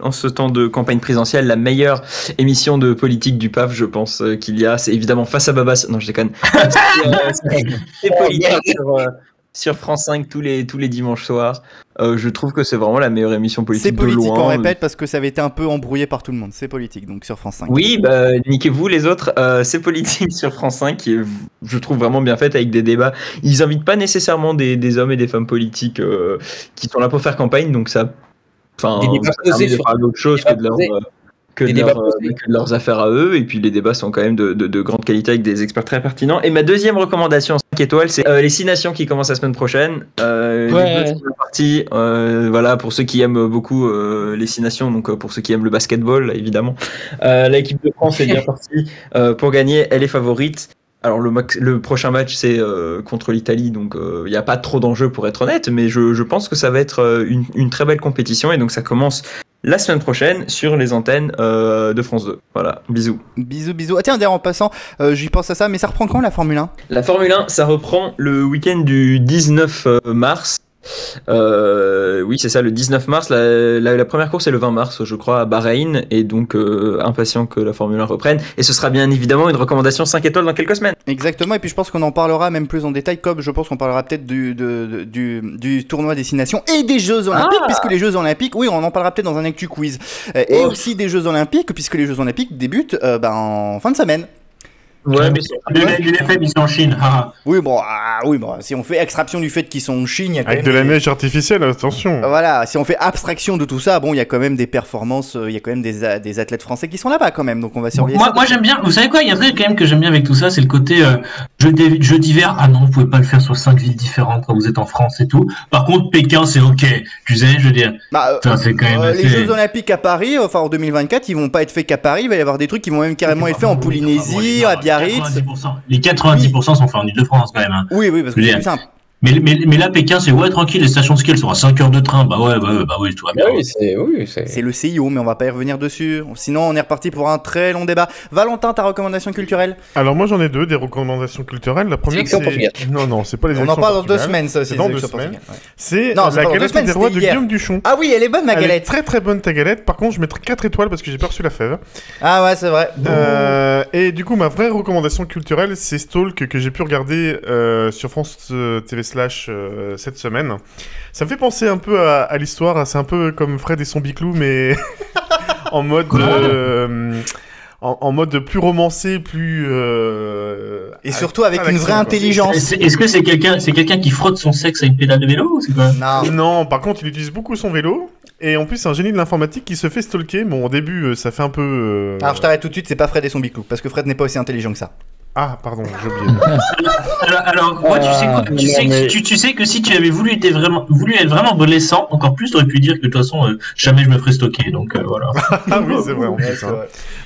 En ce temps de campagne présidentielle, la meilleure émission de politique du PAF, je pense euh, qu'il y a, c'est évidemment Face à Babas. Non, je déconne. C'est, euh, c'est- c'est politique sur, euh, sur France 5 tous les, tous les dimanches soirs. Euh, je trouve que c'est vraiment la meilleure émission politique C'est politique, de loin. on répète, parce que ça avait été un peu embrouillé par tout le monde. C'est politique, donc sur France 5. Oui, bah, niquez-vous les autres. Euh, c'est politique sur France 5 qui est, je trouve, vraiment bien faite avec des débats. Ils invitent pas nécessairement des, des hommes et des femmes politiques euh, qui sont là pour faire campagne, donc ça. Enfin, Des débats posés sur- d'autre chose que de, leur, posés. euh, que, Des de débats leur, euh, posés. que de leurs affaires à eux. Et puis les débats sont quand même de, de- de grande qualité avec des experts très pertinents. Et ma deuxième recommandation 5 étoiles, c'est euh, les 6 nations qui commencent la semaine prochaine. Euh, Ouais. Euh, voilà, pour ceux qui aiment beaucoup euh, les 6 nations, donc euh, pour ceux qui aiment le basketball, évidemment. Euh, L'équipe de France est bien partie euh, pour gagner. Elle est favorite. Alors le, max- le prochain match c'est euh, contre l'Italie, donc il n'y a pas trop d'enjeux pour être honnête, mais je, je pense que ça va être euh, une, une très belle compétition et donc ça commence la semaine prochaine sur les antennes euh, de France 2. Voilà, bisous. Bisous, bisous. Ah tiens, d'ailleurs, en passant, euh, j'y pense à ça, mais ça reprend quand la Formule 1 La Formule 1, ça reprend le week-end du 19 euh, mars. Euh, oui, c'est ça, le 19 mars. La, la- la première course est le 20 mars, je crois, à Bahreïn. Et donc, euh, impatient que la Formule 1 reprenne. Et ce sera bien évidemment une recommandation 5 étoiles dans quelques semaines. Exactement, et puis je pense qu'on en parlera même plus en détail, comme je pense qu'on parlera peut-être du, de- de- du, du tournoi Destination et des Jeux Olympiques, Ah puisque les Jeux Olympiques, oui, on en parlera peut-être dans un Actu Quiz. Euh, Et Oh. aussi des Jeux Olympiques, puisque les Jeux Olympiques débutent euh, ben, en fin de semaine. Ouais, mais L'UNFM, ils sont en Chine. ah. Oui, bon, ah, oui, bon, si on fait extraction du fait qu'ils sont en Chine, il y a quand Avec même de la des- neige artificielle, attention. Voilà, si on fait abstraction de tout ça, bon, il y a quand même des performances, euh, il y a quand même des, a- des athlètes français qui sont là-bas quand même, donc on va surveiller Moi, ça. moi j'aime bien. Vous savez quoi Il y a un truc quand même que j'aime bien avec tout ça, c'est le côté euh, jeu, jeu d'hiver. Ah non, vous pouvez pas le faire sur cinq villes différentes quand vous êtes en France et tout. Par contre, Pékin, c'est ok. Tu sais, je veux dire. Bah, euh, Ça, c'est quand même euh, les Jeux Olympiques à Paris, enfin en 2024, ils vont pas être faits qu'à Paris, il va y avoir des trucs qui vont même carrément être faits en Polynésie, à Biarritz. 90%. Les 90% sont faits en Ile-de-France quand même. hein. Oui, oui, parce que c'est plus simple. Mais, mais, mais là, Pékin, c'est ouais, tranquille, les stations de ski, elles sont à 5 heures de train. Bah ouais, bah, ouais, bah oui, tout va bien. Oui, c'est oui, c'est C'est le CIO, mais on va pas y revenir dessus. Sinon, on est reparti pour un très long débat. Valentin, ta recommandation culturelle Alors moi j'en ai deux, des recommandations culturelles. La première élections c'est... Non, non, c'est pas les On en élections parle dans deux semaines, ça, C'est c'est dans deux élections semaines. Ouais. C'est la galette semaines, des rois de hier. Guillaume Duchon. Ah oui, elle est bonne, ma Elle est galette. très très bonne ta galette. Par contre, je mettrai 4 étoiles parce que j'ai pas reçu la fève. Ah ouais, c'est vrai. Euh, et du coup, ma vraie recommandation culturelle, c'est Stalk que j'ai pu regarder euh, sur France euh, TV slash euh, cette semaine. Ça me fait penser un peu à, à l'histoire. C'est un peu comme Fred et son biclou, mais en mode. euh, en, en mode plus romancé, plus. euh, Et surtout avec une vraie intelligence. Est-ce que c'est quelqu'un c'est quelqu'un qui frotte son sexe à une pédale de vélo ou c'est quoi? Non. Non, par contre, il utilise beaucoup son vélo. Et en plus, c'est un génie de l'informatique qui se fait stalker. Bon, au début, ça fait un peu. euh, Alors je t'arrête tout de suite, c'est pas Fred et son biclou, parce que Fred n'est pas aussi intelligent que ça. Ah, pardon, j'ai oublié. Alors, alors, moi, tu, sais quoi, tu, non, sais, que- mais- tu, tu sais que si tu avais voulu, être vraiment, voulu être vraiment adolescent, encore plus, t'aurais pu dire que de toute façon, euh, jamais je me ferais stocker. Donc euh, voilà. ah oui, c'est vrai en plus. hein.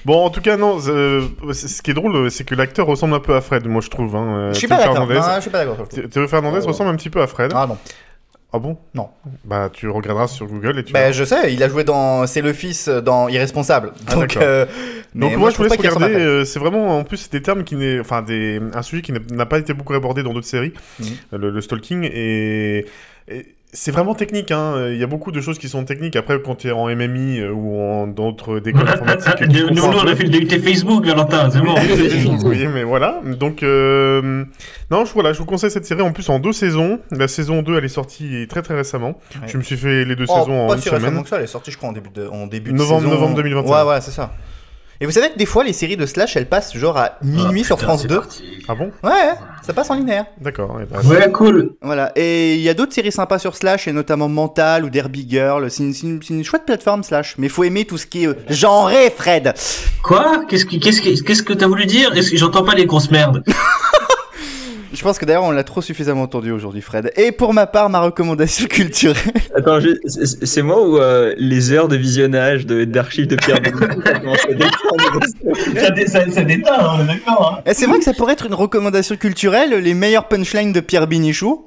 Bon, en tout cas, non. euh, ce qui est drôle, c'est que l'acteur ressemble un peu à Fred, moi je trouve. Hein, Je suis pas d'accord. Théo Fernandez ressemble un petit peu à Fred. Ah non. Ah bon? Non. Bah, tu regarderas sur Google et tu. Bah je sais, il a joué dans C'est le fils dans Irresponsable. Ah, Donc, euh, mais Donc moi, je ressemble à regarder. Euh, c'est vraiment en plus c'est des termes qui n'est, enfin des un sujet qui n'a- pas été beaucoup abordé dans d'autres séries, euh, le, le stalking et, et c'est vraiment technique. Hein. Il y a beaucoup de choses qui sont techniques. Après, quand tu es en MMI euh, ou en d'autres écoles informatiques, nous, nous, on a fait le Facebook, Valentin, c'est bon. oui, mais voilà. Donc, euh, non, je, voilà, je vous conseille cette série en plus en deux saisons. La saison 2, elle est sortie très très récemment. Ouais. Je me suis fait les deux Oh, saisons en pas une si récemment semaine. que ça, elle est sortie je crois en début de, en début de Novembre- saison. novembre 2021. Ouais, ouais, c'est ça. Et vous savez que des fois, les séries de Slash, elles passent genre à minuit sur putain, France c'est 2. parti. Ah bon? Ouais, ouais, ça passe en linéaire. D'accord. eh ben, Ouais, cool. Voilà. Et il y a d'autres séries sympas sur Slash, et notamment Mental ou Derby Girl. C'est une, c'est une- c'est une chouette plateforme Slash. Mais faut aimer tout ce qui est euh, genré, Fred. Quoi? Qu'est-ce que qu'est-ce que qu'est-ce que t'as voulu dire? Est-ce que j'entends pas les grosses merdes? Je pense que d'ailleurs on l'a trop suffisamment entendu aujourd'hui, Fred. Et pour ma part, ma recommandation culturelle. Attends, je- c'est moi ou euh, les heures de visionnage de- d'archives de Pierre Bénichou, ça commence à descendre Ça, dé- ça, ça déteint, hein, on est d'accord. Hein. Eh, C'est vrai que ça pourrait être une recommandation culturelle, les meilleures punchlines de Pierre Binichou.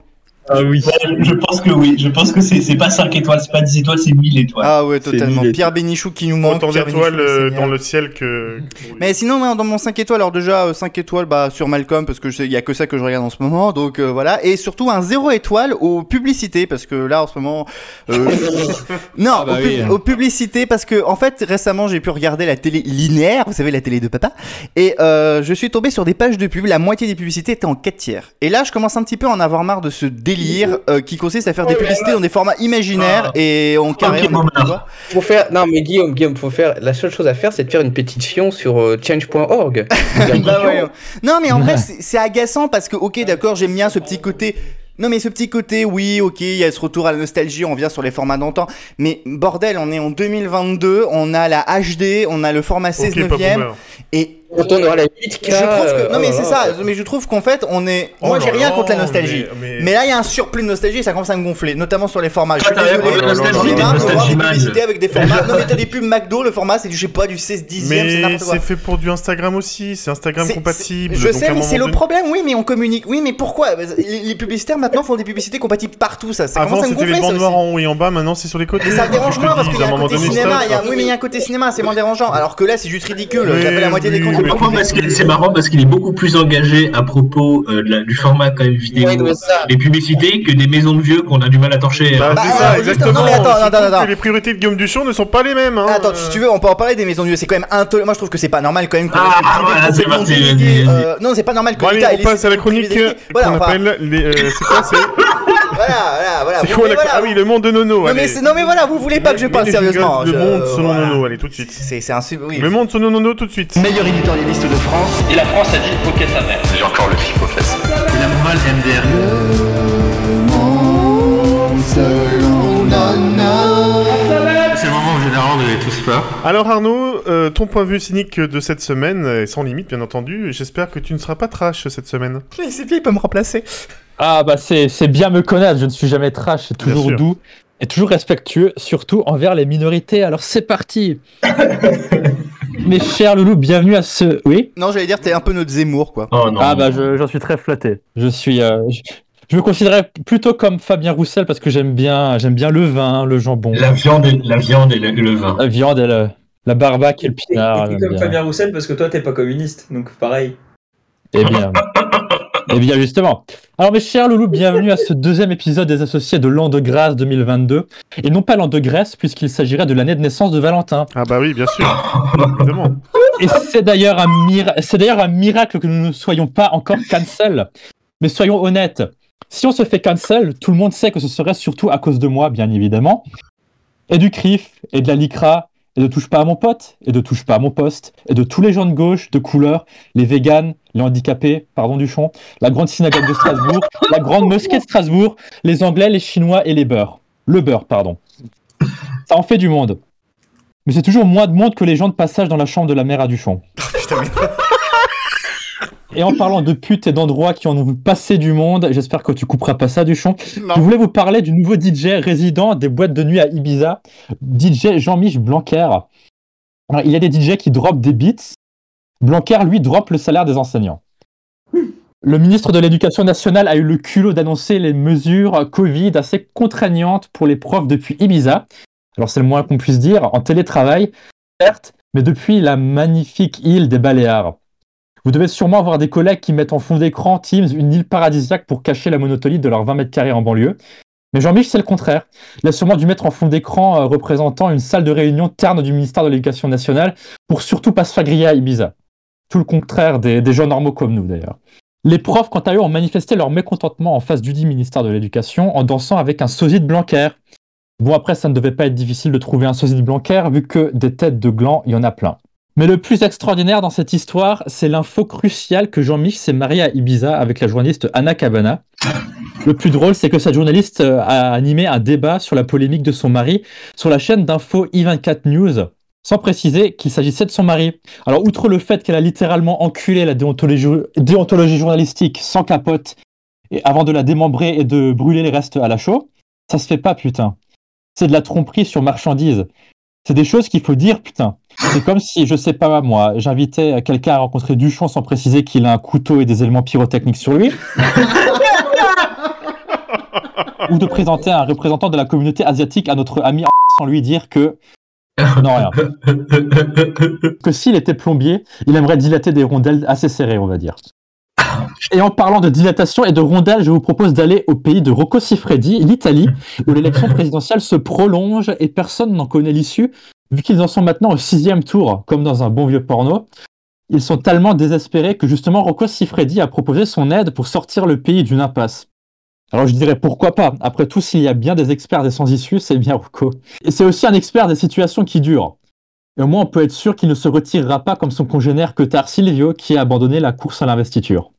Ah oui. Ouais, je pense que oui, je pense que c'est c'est pas 5 étoiles, c'est pas 10 étoiles, c'est 1000 étoiles. Ah ouais, totalement. Pierre Bénichou qui nous manque. Autant d'étoiles euh, dans le ciel que. Mais sinon, dans mon 5 étoiles, alors déjà euh, 5 étoiles bah, sur Malcolm, parce que je sais- il y a que ça que je regarde en ce moment, donc euh, voilà. Et surtout un 0 étoile aux publicités, parce que là, en ce moment. euh, non, Ah bah aux, pub- oui. aux publicités, parce que en fait, récemment, j'ai pu regarder la télé linéaire, vous savez, la télé de papa, et euh, je suis tombé sur des pages de pub, la moitié des publicités étaient en 4 tiers. Et là, je commence un petit peu à en avoir marre de ce délire euh, qui consiste à faire des publicités dans des formats imaginaires et carré. Ok, on alors. droit. Faut faire, non mais Guillaume, Guillaume, faut faire. La seule chose à faire, c'est de faire une pétition sur euh, change.org. Bah ouais. Non, mais en vrai, c'est agaçant parce que, ok, d'accord, j'aime bien ce petit côté. Non, mais ce petit côté, oui, ok, il y a ce retour à la nostalgie, on vient sur les formats d'antan. Mais bordel, on est en 2022, on a la HD, on a le format 16 Ok, pas 9 boomer. et on la 8K. je trouve que. Non, euh, mais oh c'est là ça, mais je trouve qu'en fait, on est. Oh Moi, j'ai rien contre la nostalgie. mais- Mais là, il y a un surplus de nostalgie et ça commence à me gonfler, notamment sur les formats. Je suis désolé, man. publicités avec des formats. Non, mais t'as des pubs McDo, le format, c'est du, je sais pas, du 16 dixième, c'est Mais n'importe quoi. c'est fait pour du Instagram aussi, c'est Instagram compatible. Je sais, mais c'est le problème, oui, mais on communique. Oui, mais pourquoi? Les, publicitaires maintenant font des publicités compatibles partout, ça. Ça Avant commence à me c'était les bandes noires en haut et en bas, maintenant c'est sur les côtés. Mais ça me dérange Je te moins parce qu'il y a un côté cinéma. Oui, mais il y a un côté cinéma, c'est moins dérangeant. Alors que là, c'est juste ridicule. Fait la moitié des comptes. C'est marrant parce qu'il est beaucoup plus engagé à propos euh, de la- du format quand même vidéo, Ouais, des publicités que des maisons de vieux qu'on a du mal à torcher. Bah, Bah, c'est ça, exactement. non, mais attends, Les priorités de Guillaume Duchon ne sont pas les mêmes. Hein. Attends, si tu veux, on peut en parler des maisons de vieux. C'est quand même intolérable. Moi, je trouve que c'est pas normal quand même. qu'on Ah, voilà, c'est parti, euh, Non, c'est pas normal que Bon, allez, on passe à la chronique euh, Voilà, qu'on appelle les. c'est quoi c'est Voilà, voilà, voilà. C'est Vous quoi voulez, la- voilà, Ah oui, le monde de Nono. Non, mais c'est- non, mais voilà, vous voulez pas que je parle sérieusement. Le je- monde selon voilà. Nono, allez tout de suite. C'est c'est un sub. Oui. Le monde selon Nono tout de suite. Meilleur éditorialiste de France. Et la France a dit ok sa mère. J'ai encore le chiffre aux fesses. La morale MDR. Tous. Alors Arnaud, euh, ton point de vue cynique de cette semaine, est sans limite bien entendu, j'espère que tu ne seras pas trash cette semaine. Mais C'est bien, il peut me remplacer. Ah bah c'est c'est bien me connaître, je ne suis jamais trash, c'est toujours doux et toujours respectueux, surtout envers les minorités. Alors c'est parti Mes chers loulous, bienvenue à ce... Oui? Non, j'allais dire, t'es un peu notre Zemmour, quoi. Oh non. Ah bah je- j'en suis très flatté. Je suis... euh, je, je me considérais plutôt comme Fabien Roussel parce que j'aime bien, j'aime bien le vin, le jambon, La viande et, la viande et le, le vin. la viande et le- la barbaque et le Et pinard. t'es j'aime comme bien. Fabien Roussel parce que toi t'es pas communiste, donc pareil. Eh bien, eh bien justement. Alors mes chers loulous, bienvenue à ce deuxième épisode des associés de l'an de grâce 2022. Et non pas l'an de Grèce, puisqu'il s'agirait de l'année de naissance de Valentin. Ah bah oui, bien sûr. Évidemment. Et c'est d'ailleurs un, mira- c'est d'ailleurs un miracle que nous ne soyons pas encore cancel. Mais soyons honnêtes, si on se fait cancel, tout le monde sait que ce serait surtout à cause de moi, bien évidemment. Et du CRIF, et de la LICRA, et de Touche pas à mon pote, et de Touche pas à mon poste, et de tous les gens de gauche, de couleur, les véganes, les handicapés, pardon Duchon, la grande synagogue de Strasbourg, la grande mosquée de Strasbourg, les Anglais, les Chinois et les beurs. Le beurre, pardon. Ça en fait du monde. Mais c'est toujours moins de monde que les gens de passage dans la chambre de la mère à Duchon. Et en parlant de putes et d'endroits qui en ont vu passer du monde, j'espère que tu couperas pas ça, Duchon. Non. Je voulais vous parler du nouveau DJ résident des boîtes de nuit à Ibiza, DJ Jean-Mich Blanquer. Alors, il y a des DJ qui dropent des beats. Blanquer, lui, drop le salaire des enseignants. Le ministre de l'Éducation nationale a eu le culot d'annoncer les mesures Covid assez contraignantes pour les profs depuis Ibiza. Alors c'est le moins qu'on puisse dire, en télétravail, certes, mais depuis la magnifique île des Baléares. Vous devez sûrement avoir des collègues qui mettent en fond d'écran Teams une île paradisiaque pour cacher la monotonie de leurs 20 mètres carrés en banlieue. Mais Jean-Mich, c'est le contraire. Il a sûrement dû mettre en fond d'écran euh, représentant une salle de réunion terne du ministère de l'Éducation nationale pour surtout pas se faire à Ibiza. Tout le contraire des, des gens normaux comme nous, d'ailleurs. Les profs, quant à eux, ont manifesté leur mécontentement en face du dit ministère de l'Éducation en dansant avec un sosie de Blanquer. Bon, après, ça ne devait pas être difficile de trouver un sosie de Blanquer, vu que des têtes de gland, il y en a plein. Mais le plus extraordinaire dans cette histoire, c'est l'info cruciale que Jean-Mich s'est marié à Ibiza avec la journaliste Anna Cabana. Le plus drôle, c'est que cette journaliste euh, a animé un débat sur la polémique de son mari sur la chaîne d'info i24 News. sans préciser qu'il s'agissait de son mari. Alors, outre le fait qu'elle a littéralement enculé la déontologie, journalistique sans capote, et avant de la démembrer et de brûler les restes à la chaux, ça se fait pas, putain. C'est de la tromperie sur marchandise. C'est des choses qu'il faut dire, putain. C'est comme si, je sais pas moi, j'invitais quelqu'un à rencontrer Duchamp sans préciser qu'il a un couteau et des éléments pyrotechniques sur lui. Ou de présenter un représentant de la communauté asiatique à notre ami sans lui dire que. Non, rien. que s'il était plombier, il aimerait dilater des rondelles assez serrées, on va dire. Et en parlant de dilatation et de rondelles, je vous propose d'aller au pays de Rocco Siffredi, l'Italie, où l'élection présidentielle se prolonge et personne n'en connaît l'issue, vu qu'ils en sont maintenant au sixième tour, comme dans un bon vieux porno. Ils sont tellement désespérés que justement Rocco Siffredi a proposé son aide pour sortir le pays d'une impasse. Alors je dirais pourquoi pas. Après tout, s'il y a bien des experts des sans-issue, c'est bien Rocco. Et c'est aussi un expert des situations qui durent. Et au moins, on peut être sûr qu'il ne se retirera pas comme son congénère Cotard Silvio qui a abandonné la course à l'investiture.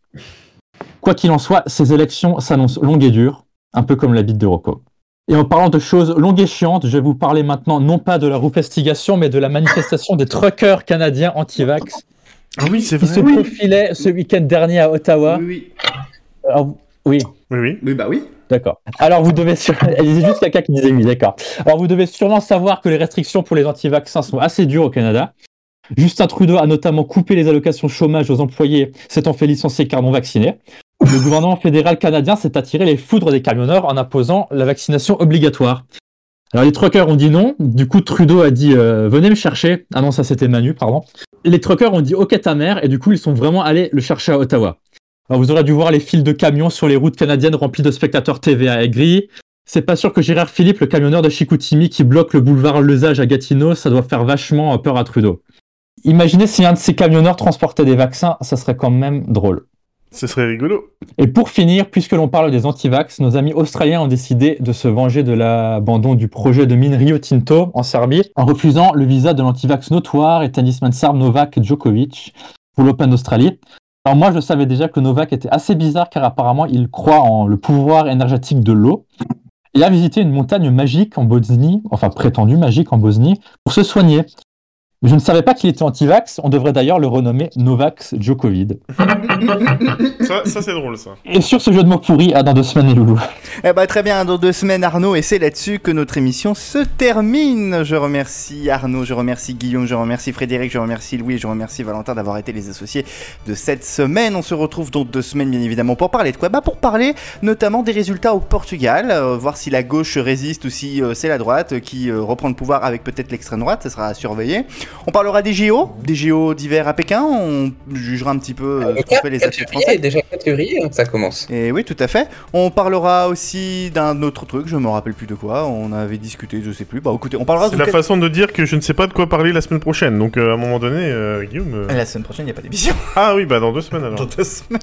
Quoi qu'il en soit, ces élections s'annoncent longues et dures, un peu comme la bite de Rocco. Et en parlant de choses longues et chiantes, je vais vous parler maintenant non pas de la roupestigation, mais de la manifestation des truckers canadiens anti-vax. Ah oui, c'est Qui se vrai. profilait ce week-end dernier à Ottawa. Oui, oui. Alors, oui. Oui, oui. Oui, bah oui. D'accord. Alors vous devez sur... Il y a juste quelqu'un qui disait oui, d'accord. Alors vous devez sûrement savoir que les restrictions pour les anti-vaccins sont assez dures au Canada. Justin Trudeau a notamment coupé les allocations chômage aux employés s'étant fait licencier car non vaccinés. Le gouvernement fédéral canadien s'est attiré les foudres des camionneurs en imposant la vaccination obligatoire. Alors les truckers ont dit non, du coup Trudeau a dit euh, venez me chercher. Ah non, ça c'était Manu, pardon. Les truckers ont dit ok ta mère et du coup ils sont vraiment allés le chercher à Ottawa. Alors vous aurez dû voir les files de camions sur les routes canadiennes remplies de spectateurs TVA aigris. C'est pas sûr que Gérard Philippe, le camionneur de Chicoutimi qui bloque le boulevard Lesage à Gatineau, ça doit faire vachement peur à Trudeau. Imaginez si un de ces camionneurs transportait des vaccins, ça serait quand même drôle. Ce serait rigolo. Et pour finir, puisque l'on parle des antivax, nos amis australiens ont décidé de se venger de l'abandon du projet de mine Rio Tinto en Serbie en refusant le visa de l'antivax notoire et tennisman serbe Novak Djokovic pour l'Open d'Australie. Alors moi, je savais déjà que Novak était assez bizarre car apparemment il croit en le pouvoir énergétique de l'eau. Il a visité une montagne magique en Bosnie, enfin prétendue magique en Bosnie, pour se soigner. Je ne savais pas qu'il était anti-vax, on devrait d'ailleurs le renommer Novax Djokovic. Ça, ça c'est drôle, ça. Et sur ce jeu de mots pourri, à dans deux semaines les loulous. Eh bah très bien, dans deux semaines Arnaud, et c'est là-dessus que notre émission se termine. Je remercie Arnaud, je remercie Guillaume, je remercie Frédéric, je remercie Louis, je remercie Valentin d'avoir été les associés de cette semaine. On se retrouve dans deux semaines bien évidemment pour parler de quoi? Bah pour parler notamment des résultats au Portugal, euh, voir si la gauche résiste ou si euh, c'est la droite qui euh, reprend le pouvoir avec peut-être l'extrême droite, ça sera à surveiller. On parlera des JO, des JO d'hiver à Pékin, on jugera un petit peu euh, ce qu'ont fait les athlètes français. déjà 4 février hein, que ça commence. Et oui, tout à fait. On parlera aussi d'un autre truc, je me rappelle plus de quoi. On avait discuté, je sais plus. Bah écoutez, on parlera C'est de la façon de dire que je ne sais pas de quoi parler la semaine prochaine. Donc euh, à un moment donné, euh, Guillaume. euh, La semaine prochaine, il n'y a pas d'émission. Ah oui, bah dans deux semaines alors. Dans deux semaines.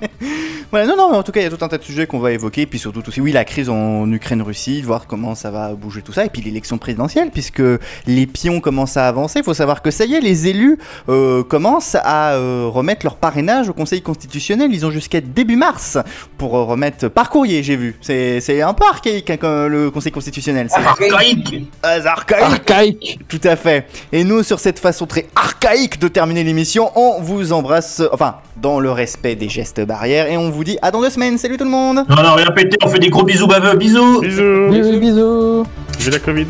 Voilà, non, non, mais en tout cas, il y a tout un tas de sujets qu'on va évoquer. Puis surtout aussi, oui, la crise en Ukraine-Russie, voir comment ça va bouger tout ça. Et puis l'élection présidentielle, puisque les pions commencent à avancer. Il faut savoir que ça y est, les élus euh, commencent à euh, remettre leur parrainage au Conseil constitutionnel. Ils ont jusqu'à début mars pour euh, remettre par courrier, j'ai vu. C'est c'est un peu archaïque, hein, le Conseil constitutionnel. C'est Archaïque archaïque. Archaïque Tout à fait. Et nous, sur cette façon très archaïque de terminer l'émission, on vous embrasse, enfin, dans le respect des gestes barrières, et on vous dit à dans deux semaines. Salut tout le monde Non, non, rien pété, on fait des gros bisous baveux, bisous Bisous. Bisous, bisous J'ai la Covid.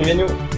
Mais nous.